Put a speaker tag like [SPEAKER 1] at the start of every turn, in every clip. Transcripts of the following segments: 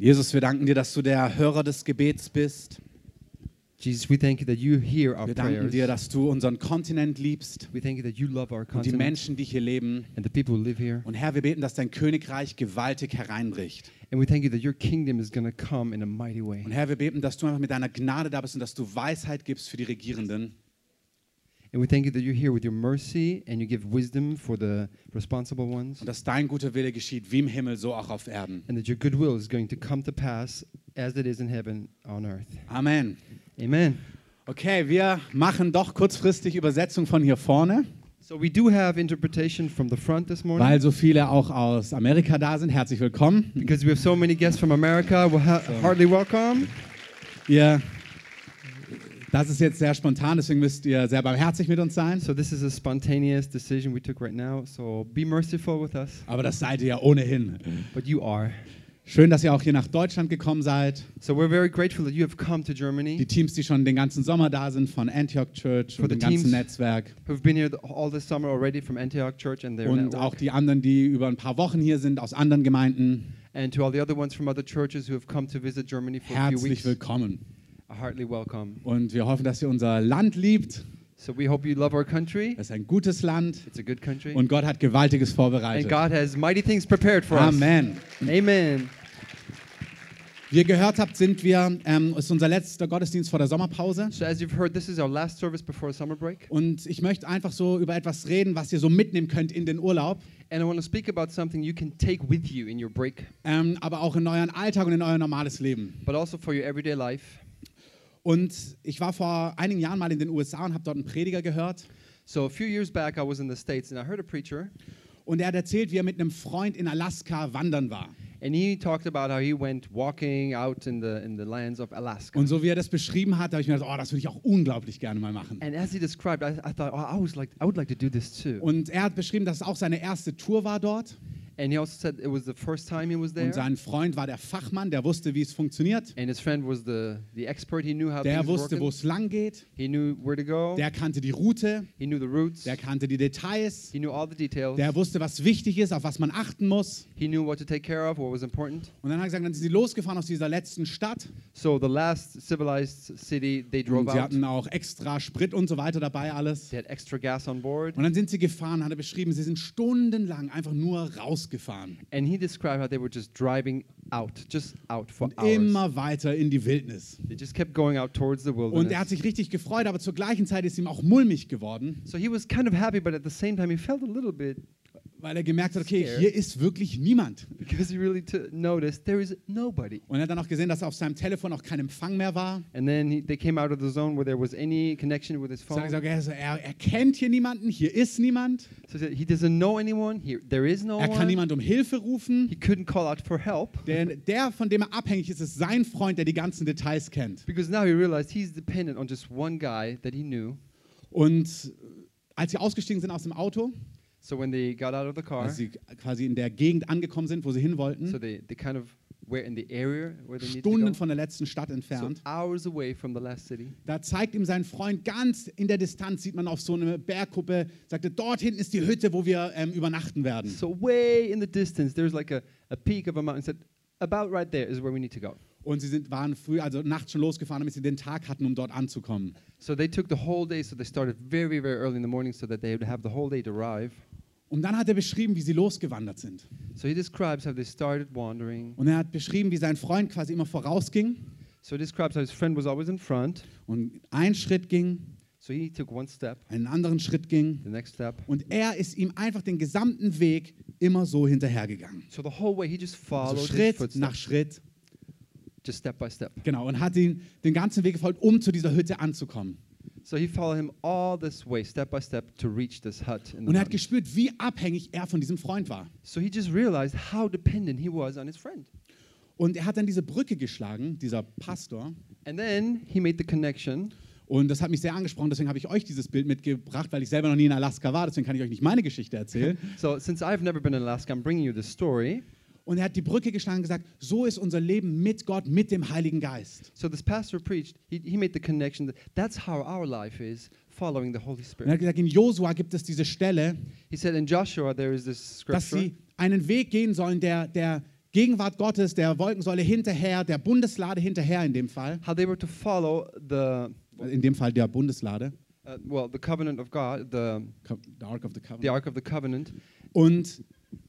[SPEAKER 1] Jesus, wir danken dir, dass du der Hörer des Gebets bist.
[SPEAKER 2] Jesus, we thank you that you hear our
[SPEAKER 1] Wir danken
[SPEAKER 2] prayers.
[SPEAKER 1] dir, dass du unseren Kontinent liebst
[SPEAKER 2] We thank you that you love our
[SPEAKER 1] und die
[SPEAKER 2] continent
[SPEAKER 1] Menschen, die hier leben.
[SPEAKER 2] and the people who live here.
[SPEAKER 1] Und Herr, wir beten, dass dein Königreich gewaltig hereinbricht.
[SPEAKER 2] And we thank you that your kingdom is going to come in a mighty way.
[SPEAKER 1] Und Herr, wir beten, dass du einfach mit deiner Gnade da bist und dass du Weisheit gibst für die Regierenden.
[SPEAKER 2] And we thank you that you're here with your mercy and you give wisdom for the responsible ones.
[SPEAKER 1] Und dass dein guter Wille geschieht, wie im Himmel, so auch auf Erden.
[SPEAKER 2] And that your goodwill is going to come to pass as it is in heaven on earth.
[SPEAKER 1] Amen.
[SPEAKER 2] Amen.
[SPEAKER 1] Okay, wir machen doch kurzfristig Übersetzung von hier vorne,
[SPEAKER 2] So we do have interpretation from the front this morning.
[SPEAKER 1] weil so viele auch aus Amerika da sind. Herzlich willkommen.
[SPEAKER 2] Because we have so many guests from America, well, ha- hardly welcome.
[SPEAKER 1] Ihr, das ist jetzt sehr spontan, deswegen müsst ihr sehr barmherzig mit uns sein.
[SPEAKER 2] So this is a spontaneous decision we took right now. So be merciful with us.
[SPEAKER 1] Aber das seid ihr ja ohnehin.
[SPEAKER 2] But you are.
[SPEAKER 1] Schön, dass ihr auch hier nach Deutschland gekommen seid.
[SPEAKER 2] So we're very grateful that you have come to Germany.
[SPEAKER 1] Die Teams, die schon den ganzen Sommer da sind von Antioch Church
[SPEAKER 2] For
[SPEAKER 1] und dem ganzen. Netzwerk.
[SPEAKER 2] Who've been here all this summer already from Antioch Church and their
[SPEAKER 1] Und
[SPEAKER 2] network.
[SPEAKER 1] auch die anderen, die über ein paar Wochen hier sind aus anderen Gemeinden.
[SPEAKER 2] and to all the other ones from other churches who have come to visit Germany for a few
[SPEAKER 1] Herzlich
[SPEAKER 2] weeks.
[SPEAKER 1] willkommen.
[SPEAKER 2] Heartily welcome.
[SPEAKER 1] Und wir hoffen, dass ihr unser Land liebt.
[SPEAKER 2] So we hope you love our country.
[SPEAKER 1] Es ist ein gutes Land.
[SPEAKER 2] It's a good country.
[SPEAKER 1] Und Gott hat Gewaltiges
[SPEAKER 2] and
[SPEAKER 1] vorbereitet.
[SPEAKER 2] God has mighty things prepared for
[SPEAKER 1] Amen.
[SPEAKER 2] us. Amen.
[SPEAKER 1] Wie ihr gehört habt, sind wir, ähm, ist unser letzter Gottesdienst vor der Sommerpause.
[SPEAKER 2] So as you've heard, this is our last service before summer break.
[SPEAKER 1] Und ich möchte einfach so über etwas reden, was ihr so mitnehmen könnt in den Urlaub,
[SPEAKER 2] And I want to speak about something you can take with you in your break,
[SPEAKER 1] ähm, aber auch in euren Alltag und in euer normales Leben.
[SPEAKER 2] but also for your everyday life.
[SPEAKER 1] Und ich war vor einigen Jahren mal in den USA und habe dort einen Prediger gehört.
[SPEAKER 2] So a few years back, I was in the States and I heard a preacher,
[SPEAKER 1] Und er hat erzählt, wie er mit einem Freund in Alaska wandern war.
[SPEAKER 2] and he talked about how he went walking out in the in the lands of Alaska.
[SPEAKER 1] Und so wie er das beschrieben hat, habe ich mir gedacht, oh, das würde ich auch unglaublich gerne mal machen.
[SPEAKER 2] And as he described, I, I thought, oh, I was like, I would like to do this too.
[SPEAKER 1] Und er hat beschrieben, dass es auch seine erste Tour war dort.
[SPEAKER 2] And he also said it was the first time he was there.
[SPEAKER 1] Und sein Freund war der Fachmann, der wusste, wie es funktioniert.
[SPEAKER 2] And his friend was the, the expert. He knew how
[SPEAKER 1] Der wusste, wo es lang geht.
[SPEAKER 2] He knew where to go.
[SPEAKER 1] Der kannte die Route.
[SPEAKER 2] he knew the routes.
[SPEAKER 1] Der kannte die Details.
[SPEAKER 2] he knew all the details.
[SPEAKER 1] Der wusste, was wichtig ist, auf was man achten muss.
[SPEAKER 2] he knew what to take care of, what was important.
[SPEAKER 1] Und dann hat er gesagt, dann sind sie losgefahren aus dieser letzten Stadt.
[SPEAKER 2] So the last civilized city, they drove
[SPEAKER 1] Und sie
[SPEAKER 2] out.
[SPEAKER 1] hatten auch extra Sprit und so weiter dabei alles.
[SPEAKER 2] They had extra gas on board.
[SPEAKER 1] Und dann sind sie gefahren, hat er beschrieben, sie sind stundenlang einfach nur rausgefahren.
[SPEAKER 2] And he described how they were just driving out, just out for
[SPEAKER 1] Und
[SPEAKER 2] hours.
[SPEAKER 1] immer weiter in die Wildnis.
[SPEAKER 2] They just kept going out towards the wilderness.
[SPEAKER 1] Und er hat sich richtig gefreut, aber zur gleichen Zeit ist ihm auch mulmig geworden,
[SPEAKER 2] so he was kind of happy, but at the same time, he felt a little bit
[SPEAKER 1] weil er gemerkt hat, okay, hier ist wirklich niemand.
[SPEAKER 2] because he really noticed there is nobody.
[SPEAKER 1] Und er hat dann auch gesehen, dass auf seinem Telefon auch kein Empfang mehr war.
[SPEAKER 2] And then he, they came out of the zone where there was any connection with his
[SPEAKER 1] So
[SPEAKER 2] phone.
[SPEAKER 1] er, gesagt, er, so, er, er kennt hier niemanden, hier ist niemand.
[SPEAKER 2] So he doesn't know anyone. Here, there is no
[SPEAKER 1] Er kann
[SPEAKER 2] one.
[SPEAKER 1] niemand um Hilfe rufen.
[SPEAKER 2] He couldn't call out for help
[SPEAKER 1] Denn der, von dem er abhängig ist, ist sein Freund, der die ganzen Details kennt.
[SPEAKER 2] because now he realized he's dependent on just one guy that he knew.
[SPEAKER 1] Und als sie ausgestiegen sind aus dem Auto,
[SPEAKER 2] So when they got out of the car,
[SPEAKER 1] als sie quasi in der Gegend angekommen sind, wo sie hin
[SPEAKER 2] so they, they kind of were in the area where they
[SPEAKER 1] Stunden
[SPEAKER 2] to go.
[SPEAKER 1] von der letzten Stadt
[SPEAKER 2] So
[SPEAKER 1] entfernt,
[SPEAKER 2] hours away from the last city.
[SPEAKER 1] da zeigt ihm sein Freund ganz in der Distanz, sieht man auf so eine Bergkuppe, sagte, dort hinten ist die Hütte, wo wir ähm, übernachten werden.
[SPEAKER 2] So way in the distance, there's like a, a peak of a mountain. Said about right there is where we need to go.
[SPEAKER 1] Und sie sind, waren früh, also nachts schon losgefahren, damit sie den Tag hatten, um dort anzukommen.
[SPEAKER 2] So they took the whole day. So they started very very early in the morning so that they would have the whole day to arrive.
[SPEAKER 1] Und dann hat er beschrieben, wie sie losgewandert sind.
[SPEAKER 2] So he describes how they started wandering.
[SPEAKER 1] Und er hat beschrieben, wie sein Freund quasi immer vorausging
[SPEAKER 2] So he describes how his friend was always in front.
[SPEAKER 1] und ein Schritt ging,
[SPEAKER 2] So he took one step,
[SPEAKER 1] einen anderen Schritt ging.
[SPEAKER 2] the next step.
[SPEAKER 1] Und er ist ihm einfach den gesamten Weg immer so hinterhergegangen.
[SPEAKER 2] So the whole way he just
[SPEAKER 1] Also
[SPEAKER 2] followed his
[SPEAKER 1] Schritt nach Schritt.
[SPEAKER 2] just step by step.
[SPEAKER 1] Genau. Und hat ihn den ganzen Weg gefolgt, um zu dieser Hütte anzukommen.
[SPEAKER 2] So he followed him all this way, step by step, to reach this hut in the
[SPEAKER 1] Und er hat
[SPEAKER 2] mountain.
[SPEAKER 1] gespürt, wie abhängig er von diesem Freund war.
[SPEAKER 2] So he just realized how dependent he was on his friend.
[SPEAKER 1] Und er hat dann diese Brücke geschlagen, dieser Pastor.
[SPEAKER 2] And then he made the connection.
[SPEAKER 1] Und das hat mich sehr angesprochen, deswegen habe ich euch dieses Bild mitgebracht, weil ich selber noch nie in Alaska war, deswegen kann ich euch nicht meine Geschichte erzählen.
[SPEAKER 2] So since I've never been in Alaska, I'm bringing you this story.
[SPEAKER 1] Und er hat die Brücke geschlagen und gesagt, so ist unser Leben mit Gott, mit dem Heiligen Geist.
[SPEAKER 2] So this pastor preached. He, he made the connection that that's how our life is, following the Holy
[SPEAKER 1] Und er
[SPEAKER 2] Spirit.
[SPEAKER 1] hat gesagt, in Josua gibt es diese Stelle,
[SPEAKER 2] He said in Joshua there is this
[SPEAKER 1] dass
[SPEAKER 2] scripture
[SPEAKER 1] sie einen Weg gehen sollen, der, der Gegenwart Gottes, der Wolkensäule hinterher, der Bundeslade hinterher in dem Fall,
[SPEAKER 2] how they were to follow the,
[SPEAKER 1] in dem Fall der Bundeslade,
[SPEAKER 2] uh, well, the covenant of God, the,
[SPEAKER 1] the Ark of the Covenant.
[SPEAKER 2] the Ark of the Covenant,
[SPEAKER 1] Und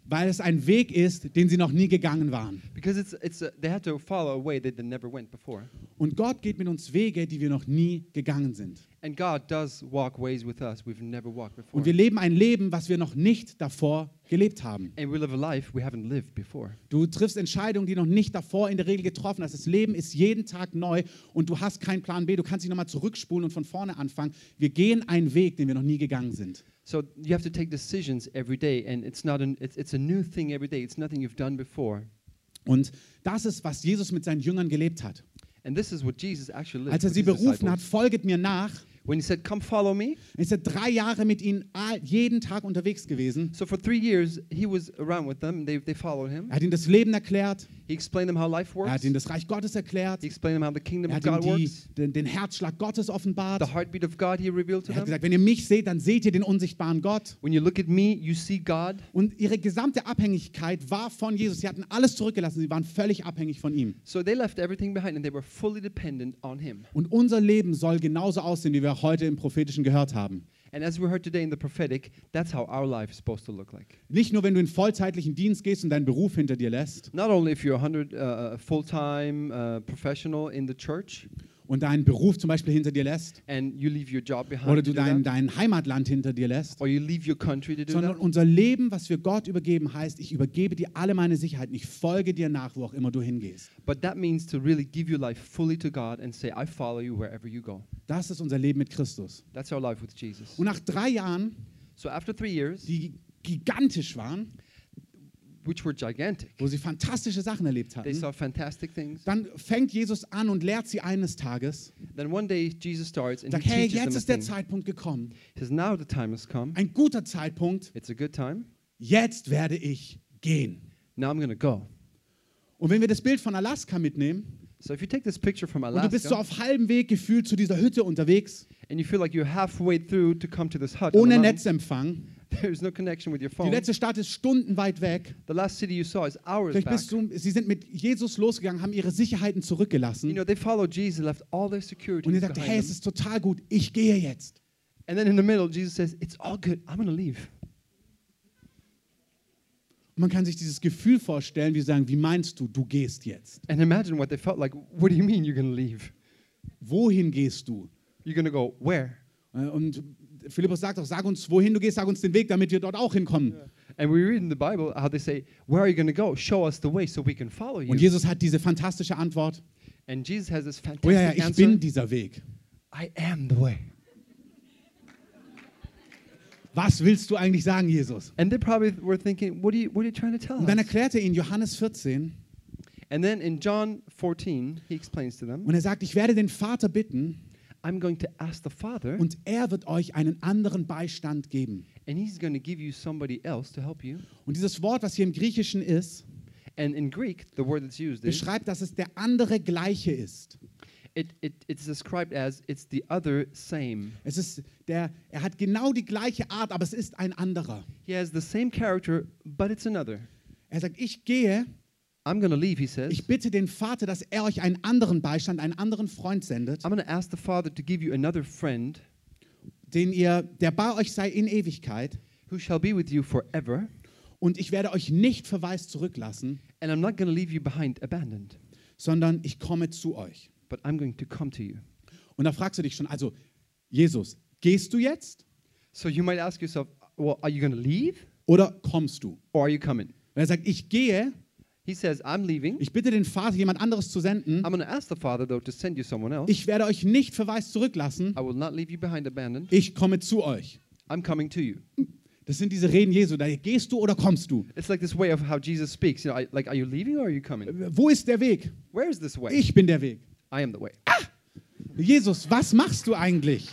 [SPEAKER 1] weil es ein Weg ist, den sie noch nie gegangen waren.
[SPEAKER 2] because it's, it's a, they had to follow a way that they never went before.
[SPEAKER 1] Und Gott geht mit uns Wege, die wir noch nie gegangen sind.
[SPEAKER 2] And God does walk ways with us we've never walked before.
[SPEAKER 1] Und wir leben ein Leben, was wir noch nicht davor gelebt haben.
[SPEAKER 2] And we live a life we haven't lived before.
[SPEAKER 1] Du triffst Entscheidungen, die noch nicht davor in der Regel getroffen hast. Das Leben ist jeden Tag neu und du hast keinen Plan B. Du kannst dich nochmal zurückspulen und von vorne anfangen. Wir gehen einen Weg, den wir noch nie gegangen sind.
[SPEAKER 2] So you have to take decisions every day, and it's not an, it's, it's a new thing every day. It's nothing you've done before.
[SPEAKER 1] Und das ist, was Jesus mit seinen Jüngern gelebt hat.
[SPEAKER 2] And this is what Jesus actually lived
[SPEAKER 1] Als er sie berufen hat, folget mir nach,
[SPEAKER 2] When he said, "Come follow me,"
[SPEAKER 1] ist er drei Jahre mit ihnen jeden Tag unterwegs gewesen.
[SPEAKER 2] so for three years he was around with them. They they followed him.
[SPEAKER 1] Er hat ihnen das Leben erklärt,
[SPEAKER 2] He explained them how life
[SPEAKER 1] er hat
[SPEAKER 2] works.
[SPEAKER 1] ihnen das Reich Gottes erklärt,
[SPEAKER 2] He explained them how the kingdom
[SPEAKER 1] er
[SPEAKER 2] of
[SPEAKER 1] hat ihnen
[SPEAKER 2] God
[SPEAKER 1] die,
[SPEAKER 2] works.
[SPEAKER 1] den, den Herzschlag Gottes offenbart.
[SPEAKER 2] The heartbeat of God he revealed to
[SPEAKER 1] Er hat
[SPEAKER 2] them.
[SPEAKER 1] gesagt, wenn ihr mich seht, dann seht ihr den unsichtbaren Gott.
[SPEAKER 2] When you look at me, you see God.
[SPEAKER 1] Und ihre gesamte Abhängigkeit war von Jesus. Sie hatten alles zurückgelassen. Sie waren völlig abhängig von ihm.
[SPEAKER 2] So they left everything behind and they were fully dependent on him.
[SPEAKER 1] Und unser Leben soll genauso aussehen, wie wir heute im Prophetischen gehört haben.
[SPEAKER 2] And as we heard today in the prophetic, that's how our life is supposed to look like.
[SPEAKER 1] Nicht nur, wenn du in vollzeitlichen Dienst gehst und deinen Beruf hinter dir lässt
[SPEAKER 2] Not only if you're a hundred uh, full-time uh, professional in the church
[SPEAKER 1] und deinen Beruf zum Beispiel hinter dir lässt
[SPEAKER 2] and you leave your job behind
[SPEAKER 1] oder du dein, dein Heimatland hinter dir lässt,
[SPEAKER 2] or you leave your country to do
[SPEAKER 1] sondern unser Leben, was wir Gott übergeben, heißt, ich übergebe dir alle meine Sicherheiten. Ich folge dir nach, wo auch immer du hingehst.
[SPEAKER 2] But that means to really give your life fully to God and say, I follow you wherever you go.
[SPEAKER 1] Das ist unser Leben mit Christus.
[SPEAKER 2] That's our life with Jesus.
[SPEAKER 1] Und nach drei Jahren,
[SPEAKER 2] So after three years,
[SPEAKER 1] die gigantisch waren,
[SPEAKER 2] which were gigantic,
[SPEAKER 1] wo sie fantastische Sachen erlebt
[SPEAKER 2] they
[SPEAKER 1] hatten,
[SPEAKER 2] saw fantastic things.
[SPEAKER 1] dann fängt Jesus an und lehrt sie eines Tages.
[SPEAKER 2] Then one day Jesus starts and he
[SPEAKER 1] Sagt, hey,
[SPEAKER 2] teaches them
[SPEAKER 1] jetzt ist der. Zeitpunkt gekommen.
[SPEAKER 2] He says, now the time has come.
[SPEAKER 1] Ein guter Zeitpunkt.
[SPEAKER 2] It's a good time.
[SPEAKER 1] Jetzt werde ich gehen.
[SPEAKER 2] Now I'm to go.
[SPEAKER 1] Und wenn wir das Bild von Alaska mitnehmen
[SPEAKER 2] So if you take this picture from
[SPEAKER 1] und du bist so
[SPEAKER 2] Alaska
[SPEAKER 1] auf halbem Weg gefühlt zu dieser Hütte unterwegs,
[SPEAKER 2] and you feel like you're halfway through to come to this hut, on
[SPEAKER 1] ohne
[SPEAKER 2] the there's no connection with your
[SPEAKER 1] die
[SPEAKER 2] phone.
[SPEAKER 1] letzte Stadt ist stundenweit weg.
[SPEAKER 2] The last city you saw is hours
[SPEAKER 1] Vielleicht
[SPEAKER 2] back.
[SPEAKER 1] bist du, sie sind mit Jesus losgegangen, haben ihre Sicherheiten
[SPEAKER 2] You
[SPEAKER 1] zurückgelassen
[SPEAKER 2] know, they followed Jesus, left all their security
[SPEAKER 1] und sagte,
[SPEAKER 2] behind
[SPEAKER 1] hey, es ist total gut, ich gehe jetzt.
[SPEAKER 2] And then in the middle, Jesus says, it's all good. I'm going to leave.
[SPEAKER 1] Und man kann sich dieses Gefühl vorstellen, wie sie sagen, wie meinst du, du gehst jetzt?
[SPEAKER 2] And imagine what they felt like. What do you mean you're going to leave?
[SPEAKER 1] Wohin gehst du?
[SPEAKER 2] You're going to go where?
[SPEAKER 1] Äh, Und Philippus sagt auch, sag uns, wohin du gehst, sag uns den Weg, damit wir dort auch hinkommen.
[SPEAKER 2] And we read in the Bible how they say, Where are you going to go? Show us the way so we can follow you.
[SPEAKER 1] Und Jesus hat diese fantastische Antwort,
[SPEAKER 2] And Jesus has this
[SPEAKER 1] oh ja, ja,
[SPEAKER 2] fantastic
[SPEAKER 1] ich
[SPEAKER 2] answer.
[SPEAKER 1] bin dieser Weg.
[SPEAKER 2] I am the way.
[SPEAKER 1] Was willst du eigentlich sagen, Jesus?
[SPEAKER 2] And they probably were thinking, What are you, what are you trying to tell
[SPEAKER 1] Und dann
[SPEAKER 2] us?
[SPEAKER 1] erklärt er ihnen Johannes 14
[SPEAKER 2] And then in John 14, he explains to them,
[SPEAKER 1] und er sagt, ich werde den Vater bitten
[SPEAKER 2] I'm going to ask the Father,
[SPEAKER 1] und er wird euch einen anderen Beistand geben.
[SPEAKER 2] and he's going to give you somebody else to help you.
[SPEAKER 1] Und dieses Wort, was hier im Griechischen ist,
[SPEAKER 2] And in Greek, the word that's used is,
[SPEAKER 1] beschreibt, dass es der andere Gleiche ist.
[SPEAKER 2] it, it, it's described as it's the other same.
[SPEAKER 1] Es ist der, er hat genau die gleiche Art, aber es ist ein anderer.
[SPEAKER 2] He has the same character, but it's another.
[SPEAKER 1] Er sagt, ich gehe,
[SPEAKER 2] I'm going to leave, he says.
[SPEAKER 1] ich bitte den Vater, dass er euch einen anderen Beistand, einen anderen Freund sendet,
[SPEAKER 2] I'm going to ask the Father to give you another friend
[SPEAKER 1] den ihr, der bei euch sei in Ewigkeit.
[SPEAKER 2] who shall be with you forever,
[SPEAKER 1] Und ich werde euch nicht verwaist zurücklassen,
[SPEAKER 2] and I'm not going to leave you behind abandoned,
[SPEAKER 1] sondern ich komme zu euch.
[SPEAKER 2] but I'm going to come to you.
[SPEAKER 1] Und da fragst du dich schon, also Jesus, gehst du jetzt
[SPEAKER 2] So you might ask yourself, well, are you going to leave
[SPEAKER 1] oder kommst du?
[SPEAKER 2] or are you coming?
[SPEAKER 1] Und er sagt, ich gehe,
[SPEAKER 2] He says, I'm leaving.
[SPEAKER 1] ich bitte den Vater, jemand anderes zu senden.
[SPEAKER 2] I'm going to ask the Father, though, to send you someone else.
[SPEAKER 1] Ich werde euch nicht verwaist zurücklassen.
[SPEAKER 2] I will not leave you behind abandoned.
[SPEAKER 1] Ich komme zu euch.
[SPEAKER 2] I'm coming to you.
[SPEAKER 1] Das sind diese Reden Jesu. Da gehst du oder kommst du?
[SPEAKER 2] It's like this way of how Jesus speaks. You know, I, like, are you leaving or are you coming?
[SPEAKER 1] Wo ist der Weg?
[SPEAKER 2] Where is this way?
[SPEAKER 1] Ich bin der Weg.
[SPEAKER 2] I am the way.
[SPEAKER 1] Jesus, was machst du eigentlich?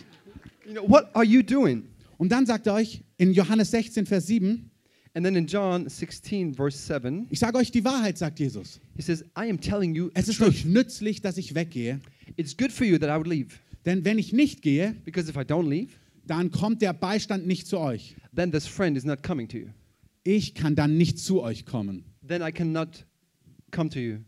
[SPEAKER 2] You know, what are you doing?
[SPEAKER 1] Und dann sagt er euch in Johannes 16, Vers 7,
[SPEAKER 2] And then in John 16, verse 7,
[SPEAKER 1] ich sage euch die Wahrheit, sagt Jesus.
[SPEAKER 2] he says, I am telling you
[SPEAKER 1] Es ist euch nützlich, dass ich weggehe.
[SPEAKER 2] It's good for you that I would leave.
[SPEAKER 1] Denn wenn ich nicht gehe,
[SPEAKER 2] Because if I don't leave,
[SPEAKER 1] dann kommt der Beistand nicht zu euch.
[SPEAKER 2] then this friend is not coming to you.
[SPEAKER 1] Ich kann dann nicht zu euch kommen.
[SPEAKER 2] Then I cannot come to you.